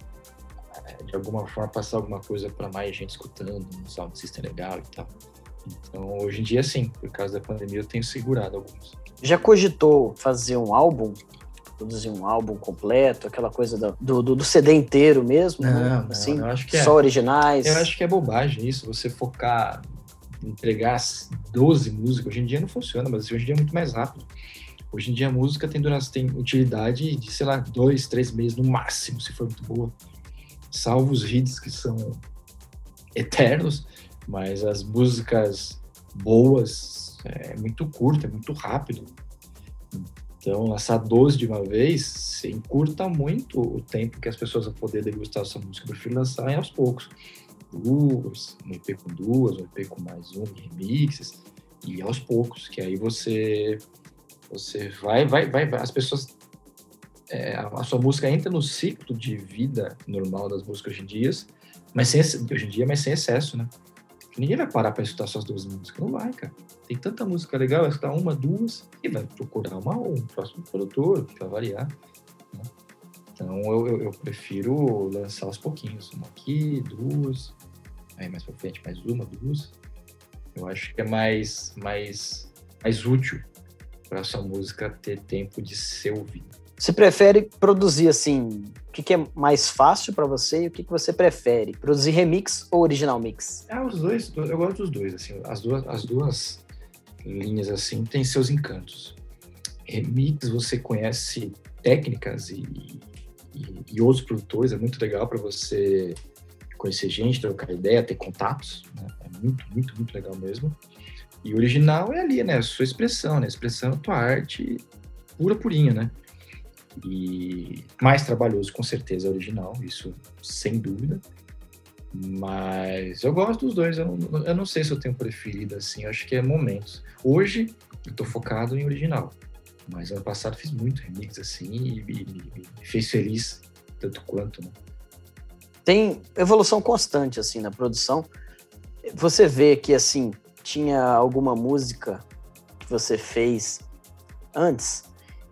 eh, de alguma forma, passar alguma coisa para mais gente escutando, um sound system legal e tal. Então, hoje em dia, sim, por causa da pandemia, eu tenho segurado alguns. Já cogitou fazer um álbum produzir um álbum completo, aquela coisa do, do, do CD inteiro mesmo, não, né? não, assim, eu acho que só é. originais. Eu acho que é bobagem isso, você focar, entregar 12 músicas. Hoje em dia não funciona, mas hoje em dia é muito mais rápido. Hoje em dia a música tem, duração, tem utilidade de, sei lá, dois, três meses no máximo, se for muito boa. Salvo os hits que são eternos, mas as músicas boas é muito curto, é muito rápido. Então, lançar 12 de uma vez encurta muito o tempo que as pessoas vão poder degustar essa música. Eu prefiro lançar aos poucos. Duas, um EP com duas, um EP com mais um, remixes, e aos poucos, que aí você você vai, vai, vai, vai as pessoas é, a sua música entra no ciclo de vida normal das músicas hoje em dia, mas sem, hoje em dia, mas sem excesso, né? Ninguém vai parar para escutar suas duas músicas, não vai, cara. Tem tanta música legal, vai escutar uma, duas, e vai procurar uma um próximo produtor, para variar. Então eu, eu, prefiro lançar aos pouquinhos, uma aqui, duas, aí mais para frente mais uma, duas. Eu acho que é mais, mais, mais útil para sua música ter tempo de ser ouvida. Você prefere produzir assim? O que, que é mais fácil para você e o que, que você prefere? Produzir remix ou original mix? Ah, os dois. Eu gosto dos dois. Assim, as duas, as duas linhas assim têm seus encantos. Remix você conhece técnicas e, e, e outros produtores. É muito legal para você conhecer gente, trocar ideia, ter contatos. Né? É muito, muito, muito legal mesmo. E original é ali, né? A sua expressão, né? A expressão é tua arte pura, purinha, né? E mais trabalhoso, com certeza, é original, isso sem dúvida. Mas eu gosto dos dois, eu não, eu não sei se eu tenho preferido assim, eu acho que é momentos. Hoje eu tô focado em original, mas ano passado fiz muito remix assim e, e, e me fez feliz tanto quanto, né? Tem evolução constante assim na produção. Você vê que assim tinha alguma música que você fez antes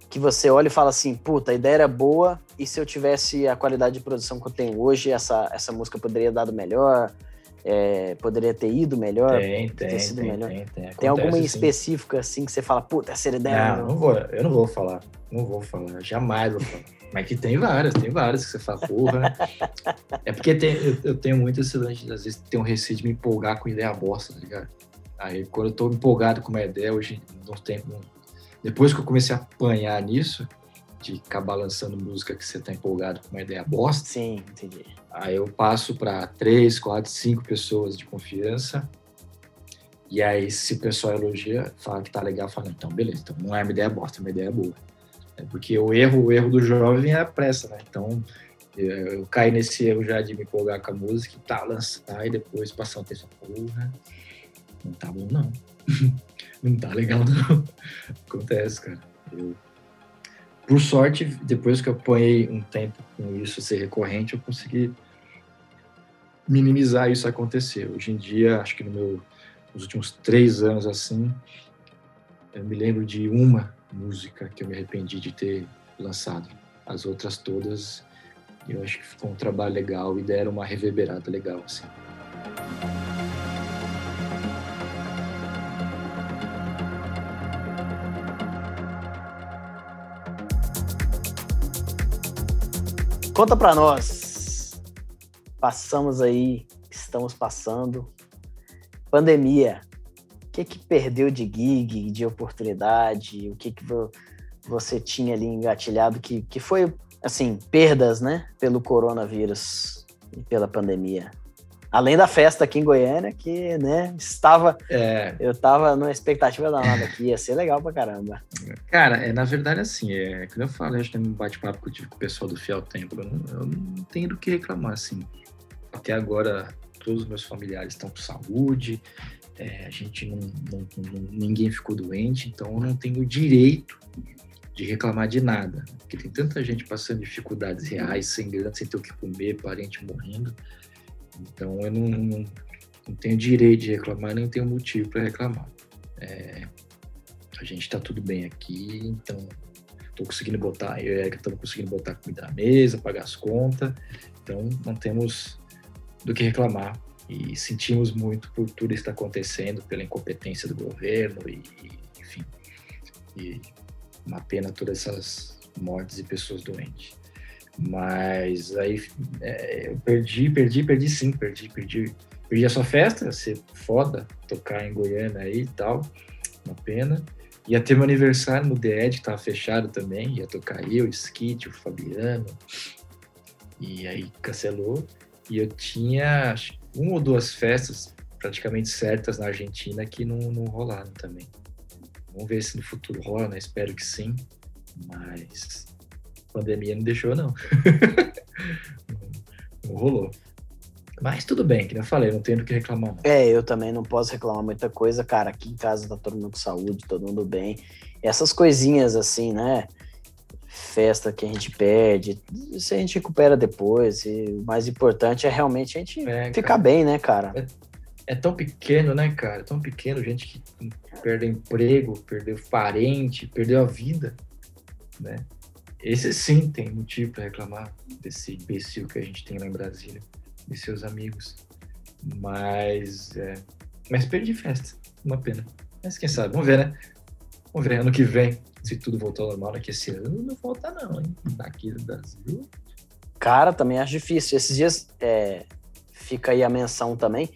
que você olha e fala assim, puta, a ideia era boa e se eu tivesse a qualidade de produção que eu tenho hoje, essa, essa música poderia dado melhor, é, poderia ter ido melhor, tem, ter tem, sido tem, melhor. Tem, tem, tem alguma específica assim que você fala, puta, essa era ideia. Não, não vou, eu não vou falar, não vou falar, jamais vou falar. Mas que tem várias, tem várias que você fala, porra. é porque tem, eu, eu, tenho muito esse lance, às vezes tem um receio de me empolgar com ideia bosta, tá ligado? Aí quando eu tô empolgado com uma ideia, hoje, não tem, depois que eu comecei a apanhar nisso, de acabar lançando música que você tá empolgado com uma ideia bosta. Sim, entendi. Aí eu passo para três, quatro, cinco pessoas de confiança. E aí, se o pessoal elogia, fala que tá legal, fala, então, beleza, então não é uma ideia bosta, é uma ideia boa. É porque o erro, o erro do jovem é a pressa, né? Então, eu, eu caí nesse erro já de me empolgar com a música e tá, lançar e depois passar um tempo, porra, não tá bom não. não tá legal não. Acontece, cara. Eu por sorte, depois que eu apanhei um tempo com isso ser recorrente, eu consegui minimizar isso acontecer. Hoje em dia, acho que no meu, nos últimos três anos assim, eu me lembro de uma música que eu me arrependi de ter lançado. As outras todas, eu acho que ficou um trabalho legal e deram uma reverberada legal assim. Conta para nós. Passamos aí, estamos passando. Pandemia. O que que perdeu de gig, de oportunidade? O que que você tinha ali engatilhado que, que foi, assim, perdas, né? Pelo coronavírus e pela pandemia. Além da festa aqui em Goiânia, que, né, estava. É. Eu estava numa expectativa danada aqui, ia ser legal pra caramba. Cara, é, na verdade, assim, é, quando eu falei, acho que no bate-papo que eu tive com o pessoal do Fiel Templo, eu não, eu não tenho do que reclamar, assim. Até agora, todos os meus familiares estão com saúde, é, a gente não, não, não, ninguém ficou doente, então eu não tenho o direito de reclamar de nada, porque tem tanta gente passando dificuldades reais, sem grana, sem ter o que comer, parente morrendo. Então eu não, não, não tenho direito de reclamar, nem tenho motivo para reclamar. É, a gente está tudo bem aqui, então estou conseguindo botar, eu e a Erika estamos conseguindo botar comida na mesa, pagar as contas, então não temos do que reclamar e sentimos muito por tudo que está acontecendo, pela incompetência do governo e, enfim, e uma pena todas essas mortes e pessoas doentes. Mas aí é, eu perdi, perdi, perdi sim, perdi, perdi. Perdi a sua festa, ser foda tocar em Goiânia aí e tal, uma pena. Ia ter meu aniversário no The Ed, que tava fechado também, ia tocar eu, o Skit, o Fabiano, e aí cancelou. E eu tinha uma ou duas festas praticamente certas na Argentina que não, não rolaram também. Vamos ver se no futuro rola, né? Espero que sim. Mas pandemia não deixou, não. não rolou. Mas tudo bem, que eu falei, não tenho do que reclamar. Não. É, eu também não posso reclamar muita coisa, cara. Aqui em casa tá todo mundo com saúde, todo mundo bem. essas coisinhas assim, né? Festa que a gente perde, isso a gente recupera depois. E o mais importante é realmente a gente é, ficar cara, bem, né, cara? É, é, tão pequeno, né, cara? É tão pequeno, gente que perdeu emprego, perdeu parente, perdeu a vida, né? Esse sim tem motivo para reclamar desse imbecil que a gente tem lá em Brasília, de seus amigos. Mas, é, mas perdi festa, uma pena. Mas quem sabe, vamos ver, né? Vamos ver ano que vem, se tudo voltar ao normal? Que esse ano não volta não, hein? Daqui do Brasil. Cara, também acho difícil. Esses dias, é, fica aí a menção também.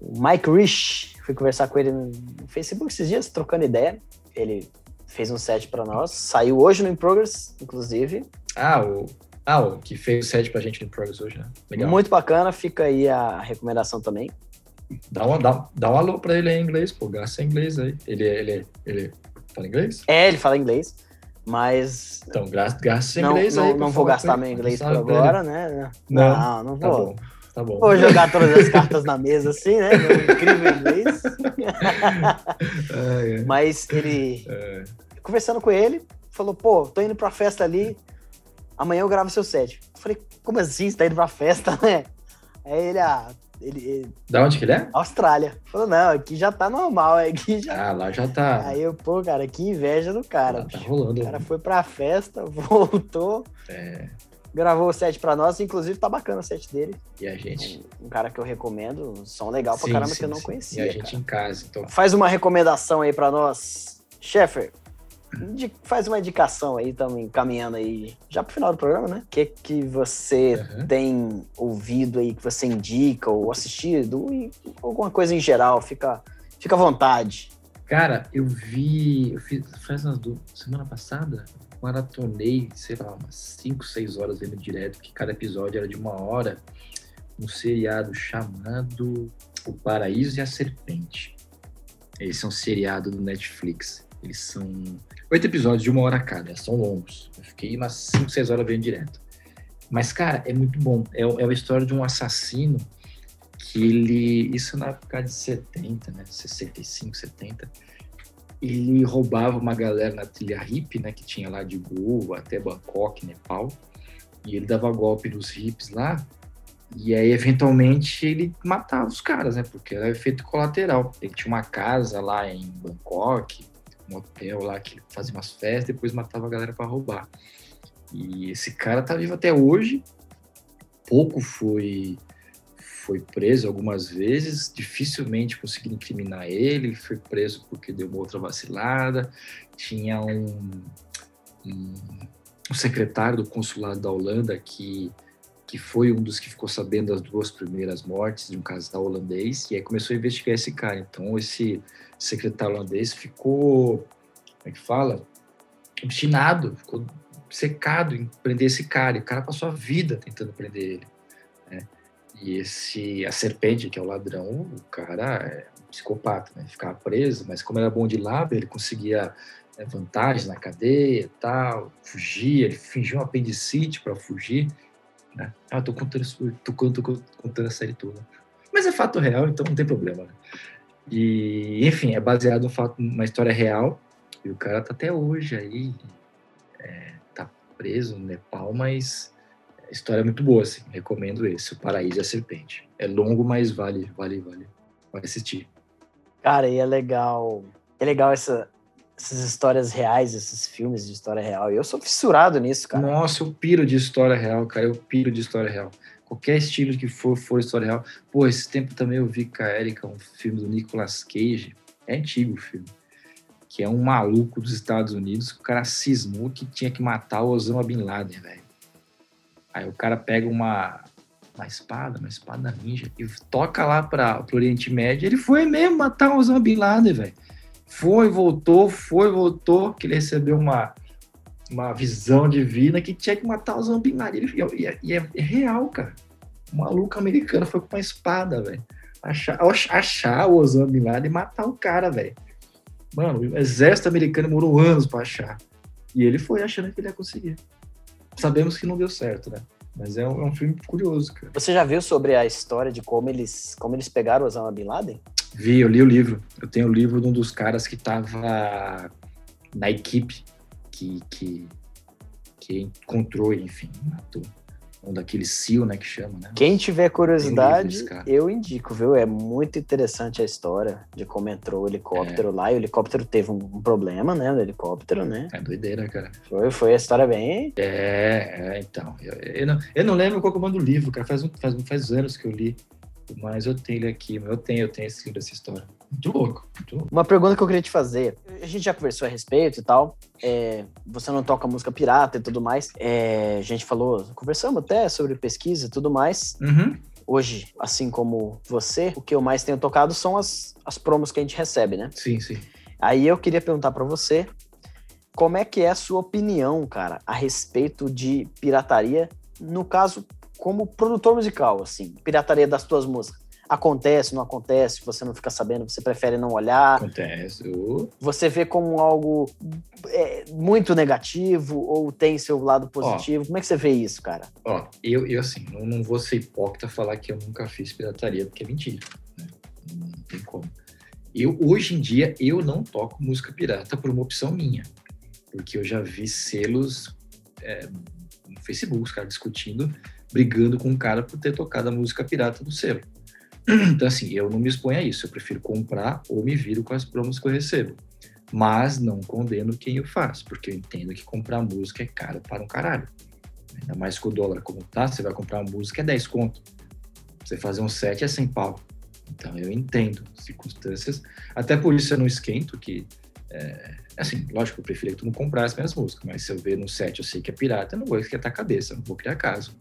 O Mike Rich, fui conversar com ele no Facebook esses dias, trocando ideia. Ele fez um set para nós. Saiu hoje no In Progress, inclusive. Ah, o, ah, o que fez o set pra gente no In Progress hoje, né? Legal. Muito bacana, fica aí a recomendação também. Dá, uma, dá, dá um alô pra ele em inglês, pô, gasta em inglês aí. Ele, ele, ele fala inglês? É, ele fala inglês, mas... Então, gasta inglês não, aí. Não vou gastar meu inglês por agora, né? Não, não, não tá vou. Tá bom. Tá bom. Vou jogar todas as cartas na mesa assim, né? Meu incrível inglês. é. Mas ele, é conversando com ele, falou, pô, tô indo pra festa ali, amanhã eu gravo seu set. Eu falei, como assim? Você tá indo pra festa, né? Aí ele, ah, ele, ele... Da onde que ele é? Austrália. Falou, não, aqui já tá normal, aqui já... Ah, lá já tá... Aí eu, pô, cara, que inveja do cara. tá rolando. O cara foi pra festa, voltou... É gravou o set pra nós, inclusive tá bacana o set dele. E a gente. Um, um cara que eu recomendo, um som legal pra sim, caramba sim, que eu não sim. conhecia. E a gente cara. em casa, então. Faz uma recomendação aí pra nós. Sheffer, faz uma indicação aí, estamos encaminhando aí já pro final do programa, né? O que que você uhum. tem ouvido aí, que você indica ou assistido, e alguma coisa em geral, fica, fica à vontade. Cara, eu vi, eu fiz, faz umas duas, semana passada, maratonei, sei lá, umas 5, 6 horas vendo direto, que cada episódio era de uma hora, um seriado chamado O Paraíso e a Serpente. Esse é um seriado do Netflix. Eles são oito episódios de uma hora cada, são longos. Eu fiquei umas 5, 6 horas vendo direto. Mas, cara, é muito bom. É, é a história de um assassino que ele. Isso na época de 70, né? 65, 70. Ele roubava uma galera na trilha hippie, né? Que tinha lá de Goa até Bangkok, Nepal. E ele dava golpe nos hippies lá. E aí, eventualmente, ele matava os caras, né? Porque era efeito colateral. Ele tinha uma casa lá em Bangkok, um hotel lá que fazia umas festas, depois matava a galera para roubar. E esse cara tá vivo até hoje. Pouco foi foi preso algumas vezes, dificilmente conseguiram incriminar ele, foi preso porque deu uma outra vacilada. Tinha um, um, um secretário do consulado da Holanda que, que foi um dos que ficou sabendo das duas primeiras mortes de um casal holandês, e aí começou a investigar esse cara. Então, esse secretário holandês ficou, como é que fala? Obstinado, ficou secado em prender esse cara, e o cara passou a vida tentando prender ele. Né? E esse, a serpente, que é o ladrão, o cara é um psicopata, né? Ficava preso, mas como era bom de lábio, ele conseguia né, vantagem na cadeia tal, fugia, ele fingiu um apendicite para fugir. Né? Ah, tô contando, tô, tô contando a série toda. Mas é fato real, então não tem problema, né? E, enfim, é baseado num fato, numa história real, e o cara tá até hoje aí, é, tá preso no Nepal, mas história é muito boa, assim. Recomendo esse, O Paraíso e a Serpente. É longo, mas vale, vale, vale, vale assistir. Cara, e é legal. É legal essa, essas histórias reais, esses filmes de história real. E eu sou fissurado nisso, cara. Nossa, eu piro de história real, cara. Eu piro de história real. Qualquer estilo que for, for história real. Pô, esse tempo também eu vi com a Erika um filme do Nicolas Cage. É antigo o filme. Que é um maluco dos Estados Unidos. O cara cismou que tinha que matar o Osama Bin Laden, velho. Aí o cara pega uma, uma espada, uma espada ninja, e toca lá para o Oriente Médio. Ele foi mesmo matar o Osama Bin Laden, velho. Foi, voltou, foi, voltou, que ele recebeu uma, uma visão divina que tinha que matar o Laden. Ele, e, é, e é, real, cara. O maluco americano foi com uma espada, velho. Achar, achar o Osama Bin Laden e matar o cara, velho. Mano, o exército americano demorou anos para achar. E ele foi achando que ele ia conseguir sabemos que não deu certo, né? Mas é um, é um, filme curioso, cara. Você já viu sobre a história de como eles, como eles pegaram o Osama Bin Laden? Vi, eu li o livro. Eu tenho o livro de um dos caras que estava na equipe que, que, que encontrou, enfim, matou um daqueles SEAL, né, que chama, né? Quem tiver curiosidade, eu indico, viu? É muito interessante a história de como entrou o helicóptero é. lá. E o helicóptero teve um, problema, né? O helicóptero, né? É doideira, cara. Foi, foi a história bem... É, é então. Eu, eu, não, eu não lembro qual que é o nome do livro, cara. Faz, faz, faz anos que eu li. Mas eu tenho ele aqui. Eu tenho, eu tenho esse livro, essa história. Muito louco, muito louco. Uma pergunta que eu queria te fazer. A gente já conversou a respeito e tal. É, você não toca música pirata e tudo mais. É, a gente falou, conversamos até sobre pesquisa e tudo mais. Uhum. Hoje, assim como você, o que eu mais tenho tocado são as, as promos que a gente recebe, né? Sim, sim. Aí eu queria perguntar para você como é que é a sua opinião, cara, a respeito de pirataria, no caso, como produtor musical, assim, pirataria das tuas músicas. Acontece, não acontece, você não fica sabendo, você prefere não olhar. Acontece. Você vê como algo é, muito negativo ou tem seu lado positivo? Ó, como é que você vê isso, cara? Ó, eu, eu assim, não, não vou ser hipócrita falar que eu nunca fiz pirataria, porque é mentira. Né? Não tem como. Eu, hoje em dia, eu não toco música pirata por uma opção minha. Porque eu já vi selos é, no Facebook, os caras discutindo, brigando com um cara por ter tocado a música pirata do selo. Então, assim, eu não me exponho a isso. Eu prefiro comprar ou me viro com as promos que eu recebo. Mas não condeno quem o faz, porque eu entendo que comprar música é caro para um caralho. Ainda mais com o dólar como tá, você vai comprar uma música é 10 conto. Você fazer um set é 100 pau. Então eu entendo circunstâncias. Até por isso eu não esquento que. É, assim, lógico, eu prefiro que tu não comprasse minhas músicas, mas se eu ver no set eu sei que é pirata, eu não vou esquentar a cabeça, não vou criar caso.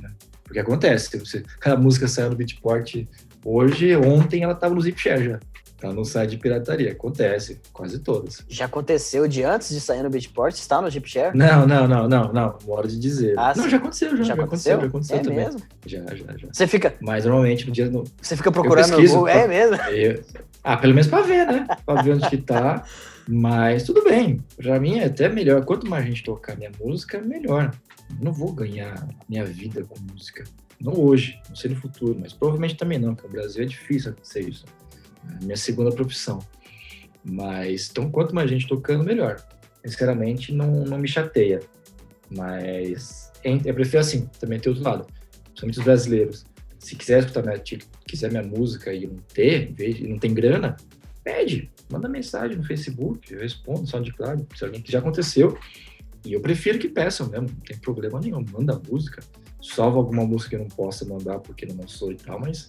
Né? Porque acontece, você, a música saiu no Beatport hoje, ontem ela estava no Zipshare já. Tá no site de pirataria. Acontece, quase todas. Já aconteceu de antes de sair no Beatport? Está no Zipshare? Não, não, não, não, não. Hora de dizer. Ah, não, sim. já aconteceu, já. Já, já aconteceu? Já aconteceu é também. mesmo? Já, já, já. Você fica... Mas normalmente no dia... No... Você fica procurando no Google, é mesmo? Eu... Ah, pelo menos para ver, né? Para ver onde que tá. Mas tudo bem. Para mim é até melhor. Quanto mais gente tocar minha música, melhor. Não vou ganhar minha vida com música. Não hoje, não sei no futuro, mas provavelmente também não, porque o Brasil é difícil acontecer isso. É minha segunda profissão. Mas, então, quanto mais gente tocando, melhor. Sinceramente, não, não me chateia. Mas, eu prefiro assim, também ter outro lado. Principalmente os brasileiros. Se quiser escutar minha, quiser minha música e não ter, e não tem grana, pede. Manda mensagem no Facebook, eu respondo, SoundCloud, se alguém que já aconteceu. E eu prefiro que peçam mesmo, não tem problema nenhum. Manda música Salvo alguma música que eu não possa mandar porque não lançou e tal, mas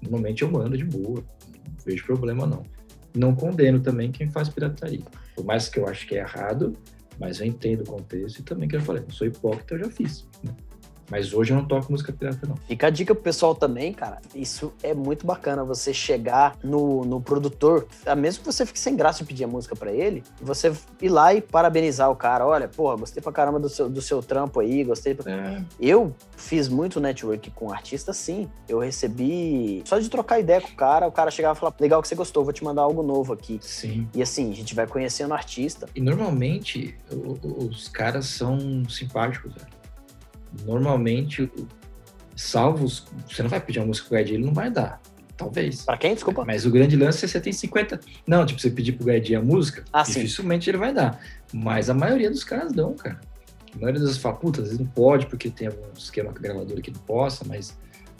normalmente eu mando de boa. Não vejo problema não. Não condeno também quem faz pirataria. Por mais que eu acho que é errado, mas eu entendo o contexto e também que eu não sou hipócrita, eu já fiz. Né? Mas hoje eu não toco música pirata, não. Fica a dica pro pessoal também, cara. Isso é muito bacana, você chegar no, no produtor, mesmo que você fique sem graça de pedir a música para ele, você ir lá e parabenizar o cara. Olha, porra, gostei pra caramba do seu, do seu trampo aí, gostei. Pra... É. Eu fiz muito network com artista, sim. Eu recebi. Só de trocar ideia com o cara, o cara chegava e falava: legal que você gostou, vou te mandar algo novo aqui. Sim. E assim, a gente vai conhecendo o artista. E normalmente os caras são simpáticos, velho normalmente, salvos, você não vai pedir uma música pro Guedes, ele não vai dar. Talvez. Pra quem? Desculpa. Mas o grande lance é você tem 50. Não, tipo, você pedir pro Guedes a música, ah, dificilmente sim. ele vai dar. Mas a maioria dos caras dão, cara. A maioria das fala, puta, às vezes não pode, porque tem algum esquema com a gravadora que não possa, mas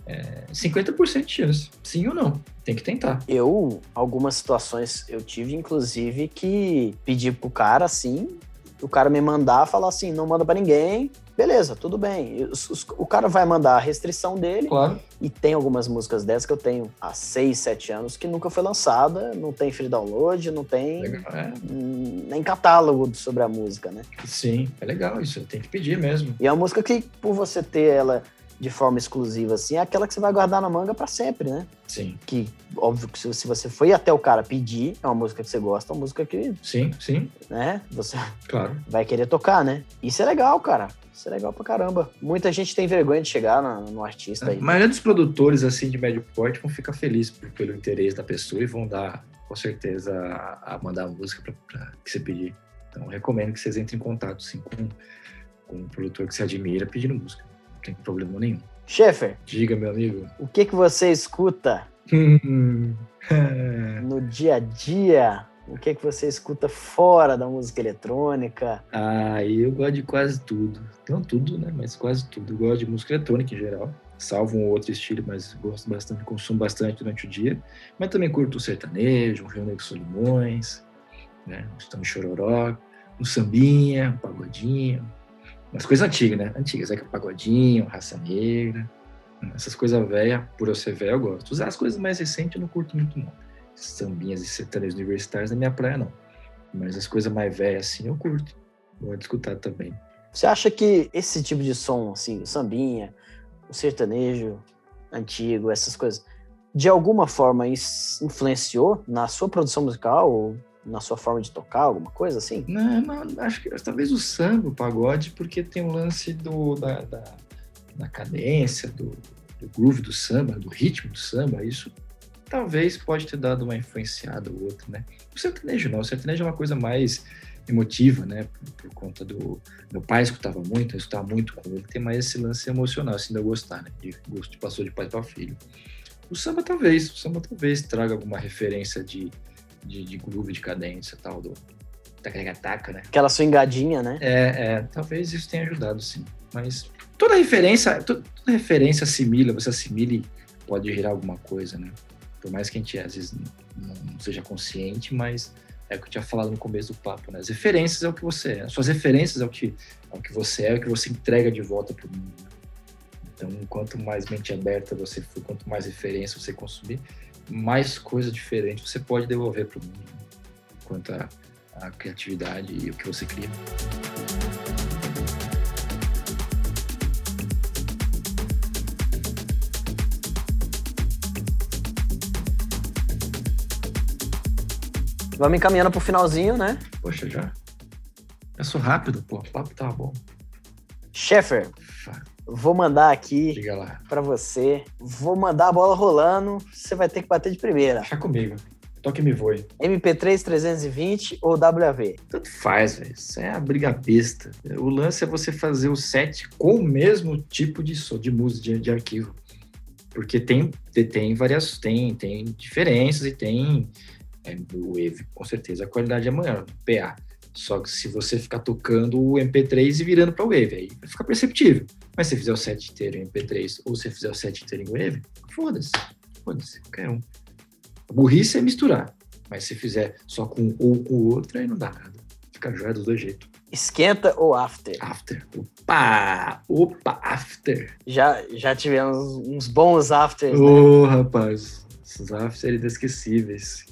é 50% de chance. Sim ou não. Tem que tentar. Eu, algumas situações, eu tive, inclusive, que pedir pro cara assim, o cara me mandar, falar assim, não manda para ninguém, beleza, tudo bem. O cara vai mandar a restrição dele. Claro. E tem algumas músicas dessas que eu tenho há 6, 7 anos que nunca foi lançada, não tem free download, não tem é. nem catálogo sobre a música, né? Sim, é legal isso, tem que pedir mesmo. E é uma música que, por você ter ela de forma exclusiva, assim, é aquela que você vai guardar na manga para sempre, né? Sim. Que, óbvio que se você foi até o cara pedir, é uma música que você gosta, é uma música que... Sim, sim. Né? Você claro. vai querer tocar, né? Isso é legal, cara. Isso é legal pra caramba. Muita gente tem vergonha de chegar no, no artista aí. A maioria dos produtores, assim, de médio porte vão ficar felizes pelo interesse da pessoa e vão dar, com certeza, a, a mandar a música pra, pra, que você pedir. Então, recomendo que vocês entrem em contato, sim, com, com um produtor que você admira pedindo música tem problema nenhum. Sheffer. Diga, meu amigo. O que, que você escuta no dia a dia? O que, que você escuta fora da música eletrônica? Ah, eu gosto de quase tudo. Não tudo, né? Mas quase tudo. Eu gosto de música eletrônica em geral. Salvo um outro estilo, mas gosto bastante, consumo bastante durante o dia. Mas também curto o sertanejo, um Rio Negro Solimões, né? Um chororó, um sambinha, um pagodinho, umas coisas antigas, né? Antigas, é que pagodinho, raça negra, essas coisas velhas, por eu ser velho, eu gosto. As coisas mais recentes eu não curto muito, não. Sambinhas e sertanejos universitários na minha praia, não. Mas as coisas mais velhas, assim, eu curto. Vou escutar também. Você acha que esse tipo de som, assim, o sambinha, o sertanejo antigo, essas coisas, de alguma forma influenciou na sua produção musical ou na sua forma de tocar, alguma coisa assim? Não, não acho que talvez o samba, o pagode, porque tem o lance do, da, da, da cadência, do, do groove do samba, do ritmo do samba, isso talvez pode ter dado uma influenciada ou outra, né? O sertanejo não, o sertanejo é uma coisa mais emotiva, né? Por, por, conta do meu pai escutava muito, eu escutava muito com ele, tem mais esse lance emocional, assim, de eu gostar, né? De gosto passou de pai para filho. O samba talvez, o samba talvez traga alguma referência de de, de groove, de cadência e tal, do taca né? Aquela swingadinha, né? É, é, talvez isso tenha ajudado, sim. Mas toda referência, toda referência assimila, você assimile, pode gerar alguma coisa, né? Por mais que a gente às vezes não seja consciente, mas é o que eu tinha falado no começo do papo, né? As referências é o que você é, as suas referências é o que, é o que você é, é o que você entrega de volta para o mundo. Então, quanto mais mente aberta você for, quanto mais referência você consumir, mais coisa diferente você pode devolver para o mundo né? quanto à criatividade e o que você cria. Vamos encaminhando pro finalzinho, né? Poxa, já. Eu sou rápido, pô. O papo tá bom. Sheffer, Vou mandar aqui para você. Vou mandar a bola rolando. Você vai ter que bater de primeira. Deixa comigo. Toque me voe. MP3 320 ou WAV? Tanto faz, velho. Isso é a briga besta. O lance é você fazer o set com o mesmo tipo de som, de música, de, de arquivo. Porque tem, tem várias, tem, tem diferenças e tem o Wave, com certeza a qualidade é maior, PA. Só que se você ficar tocando o MP3 e virando para Wave, aí vai ficar perceptível. Mas se você fizer o set inteiro em MP3 ou se fizer o set inteiro em Wave, foda-se. Foda-se, qualquer um. A burrice é misturar. Mas se fizer só com um ou com o outro, aí não dá nada. Fica jóia dos dois jeitos. Esquenta ou after? After. Opa! Opa, after. Já, já tivemos uns bons afters, Ô, né? rapaz. Esses after inesquecíveis.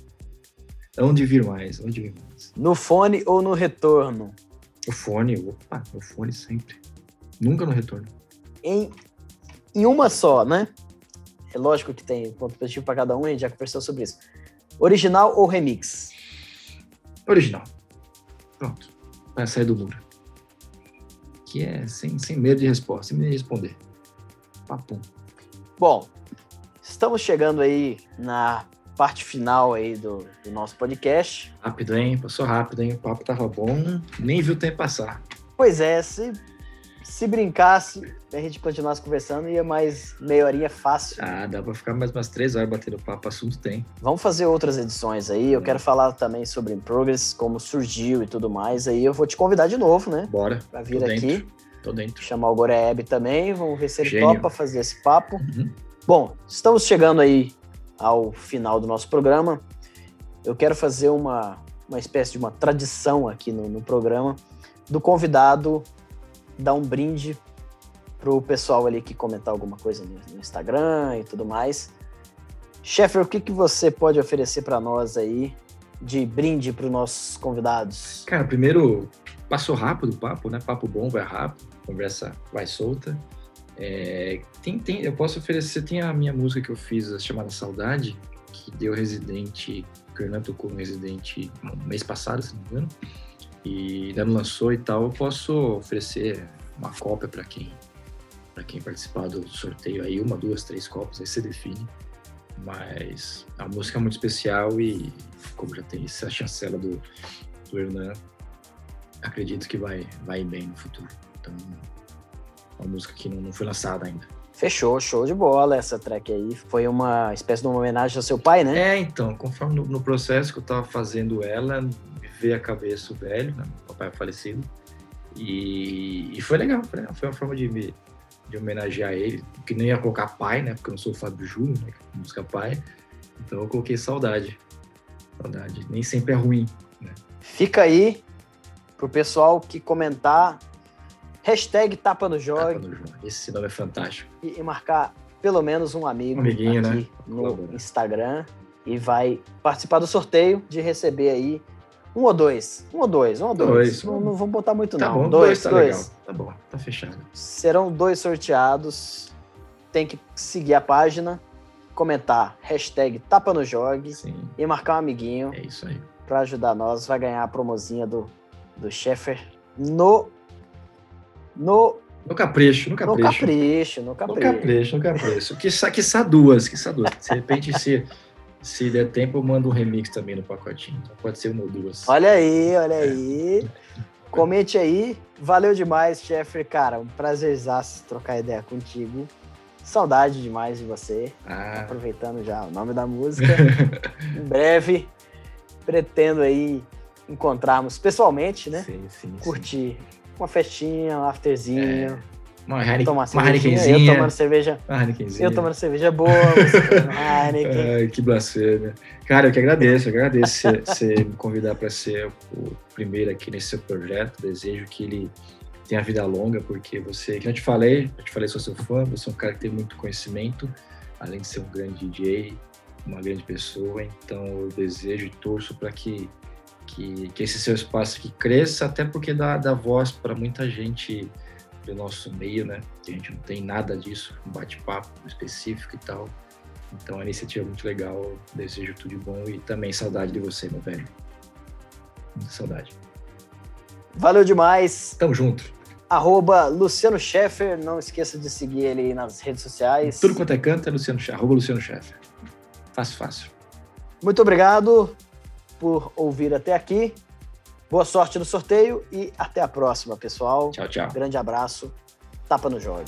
Onde vir mais? Onde vir mais? No fone ou no retorno? O fone, opa, o fone sempre. Nunca no retorno. Em, em uma só, né? É lógico que tem ponto positivo para cada um, a gente já conversou sobre isso. Original ou remix? Original. Pronto. Vai sair do muro. Que é sem, sem medo de resposta, sem medo de responder. Papum. Bom, estamos chegando aí na parte final aí do, do nosso podcast. Rápido, hein? Passou rápido, hein? O papo tava bom. Nem viu o tempo passar. Pois é, se, se brincasse, a gente continuasse conversando, ia mais meia horinha fácil. Ah, dá pra ficar mais umas três horas batendo papo. Assunto tem. Vamos fazer outras edições aí. Eu quero falar também sobre In Progress, como surgiu e tudo mais. Aí eu vou te convidar de novo, né? Bora. Pra vir Tô aqui. dentro. Tô dentro. Chamar o Goreeb também. Vamos ver se ele Gênio. topa fazer esse papo. Uhum. Bom, estamos chegando aí ao final do nosso programa. Eu quero fazer uma, uma espécie de uma tradição aqui no, no programa do convidado dar um brinde pro pessoal ali que comentar alguma coisa no, no Instagram e tudo mais. Sheffer, o que, que você pode oferecer para nós aí de brinde para os nossos convidados? Cara, primeiro, passou rápido o papo, né? Papo bom, vai rápido, conversa vai solta. É, tem, tem, eu posso oferecer, tem a minha música que eu fiz, chamada Saudade, que deu Residente, que o Hernan tocou no Residente no mês passado, se não me engano, e ainda não lançou e tal. Eu posso oferecer uma cópia para quem para quem participar do sorteio aí, uma, duas, três cópias, aí você define. Mas a música é muito especial e como já tem essa chancela do, do Hernan, acredito que vai, vai bem no futuro. Então, uma música que não, não foi lançada ainda. Fechou, show de bola essa track aí. Foi uma espécie de uma homenagem ao seu pai, né? É, então, conforme no, no processo que eu tava fazendo ela, me veio a cabeça o velho, né, meu papai é falecido, e, e foi legal, foi legal, foi uma forma de me de homenagear ele, que nem ia colocar pai, né, porque eu não sou o Fábio Júnior, né, música pai, então eu coloquei saudade, saudade, nem sempre é ruim, Fica aí pro pessoal que comentar hashtag tapa no João. esse nome é fantástico. e, e marcar pelo menos um amigo amiguinho, aqui né? no. Instagram e vai participar do sorteio de receber aí um ou dois, um ou dois, um ou dois. Dois. Não, não vamos botar muito Tá não. bom, dois, dois tá dois. legal, tá bom, tá fechado. Serão dois sorteados. Tem que seguir a página, comentar hashtag tapa no jogue Sim, e marcar um amiguinho. é isso aí. para ajudar nós, vai ganhar a promozinha do, do Sheffer no, no, No capricho, no no capricho. capricho, no No capricho. capricho, no capricho. Quiçá, quiçá duas, quiçá duas. De repente, se, se der tempo, eu mando um remix também no pacotinho. Então pode ser uma ou duas. Olha aí, olha É. aí. Comente aí. Valeu demais, Sheffer. Cara, um prazerzaço trocar ideia contigo. Saudade demais de você. Ah, Aproveitando já o nome da música. em breve, pretendo aí encontrarmos pessoalmente, né? sim, sim, sim. Uma festinha, um afterzinho. Uma, Heineken, tomar uma cervejinha, eu Heinekenzinha. tomando cerveja, Uma Heinekenzinha. eu tomando cerveja boa, você tomando Heineken. Ai, que blasfêmia. Cara, eu que agradeço, eu agradeço você- você me convidar para ser o primeiro aqui nesse seu projeto. Desejo que ele tenha vida longa, porque você, que eu te falei, eu te falei, sou seu fã, você é um cara que tem muito conhecimento, além de ser um grande DJ, uma grande pessoa. Então, eu desejo e torço para que, que, que esse seu espaço aqui cresça, até porque dá, dá voz para muita gente do nosso meio, né? Que a gente não tem nada disso, um bate-papo específico e tal. Então, a iniciativa é muito legal. Desejo tudo de bom e também saudade de você, meu velho. Muita saudade. Valeu demais. Tamo junto. Arroba Luciano Scheffer. Não esqueça de seguir ele nas redes sociais. Tudo quanto é canto é Luciano. Arroba Luciano. Fácil, fácil. Muito obrigado por ouvir até aqui. Boa sorte no sorteio e até a próxima, pessoal. Tchau, tchau. Grande abraço. Tapa no jogo.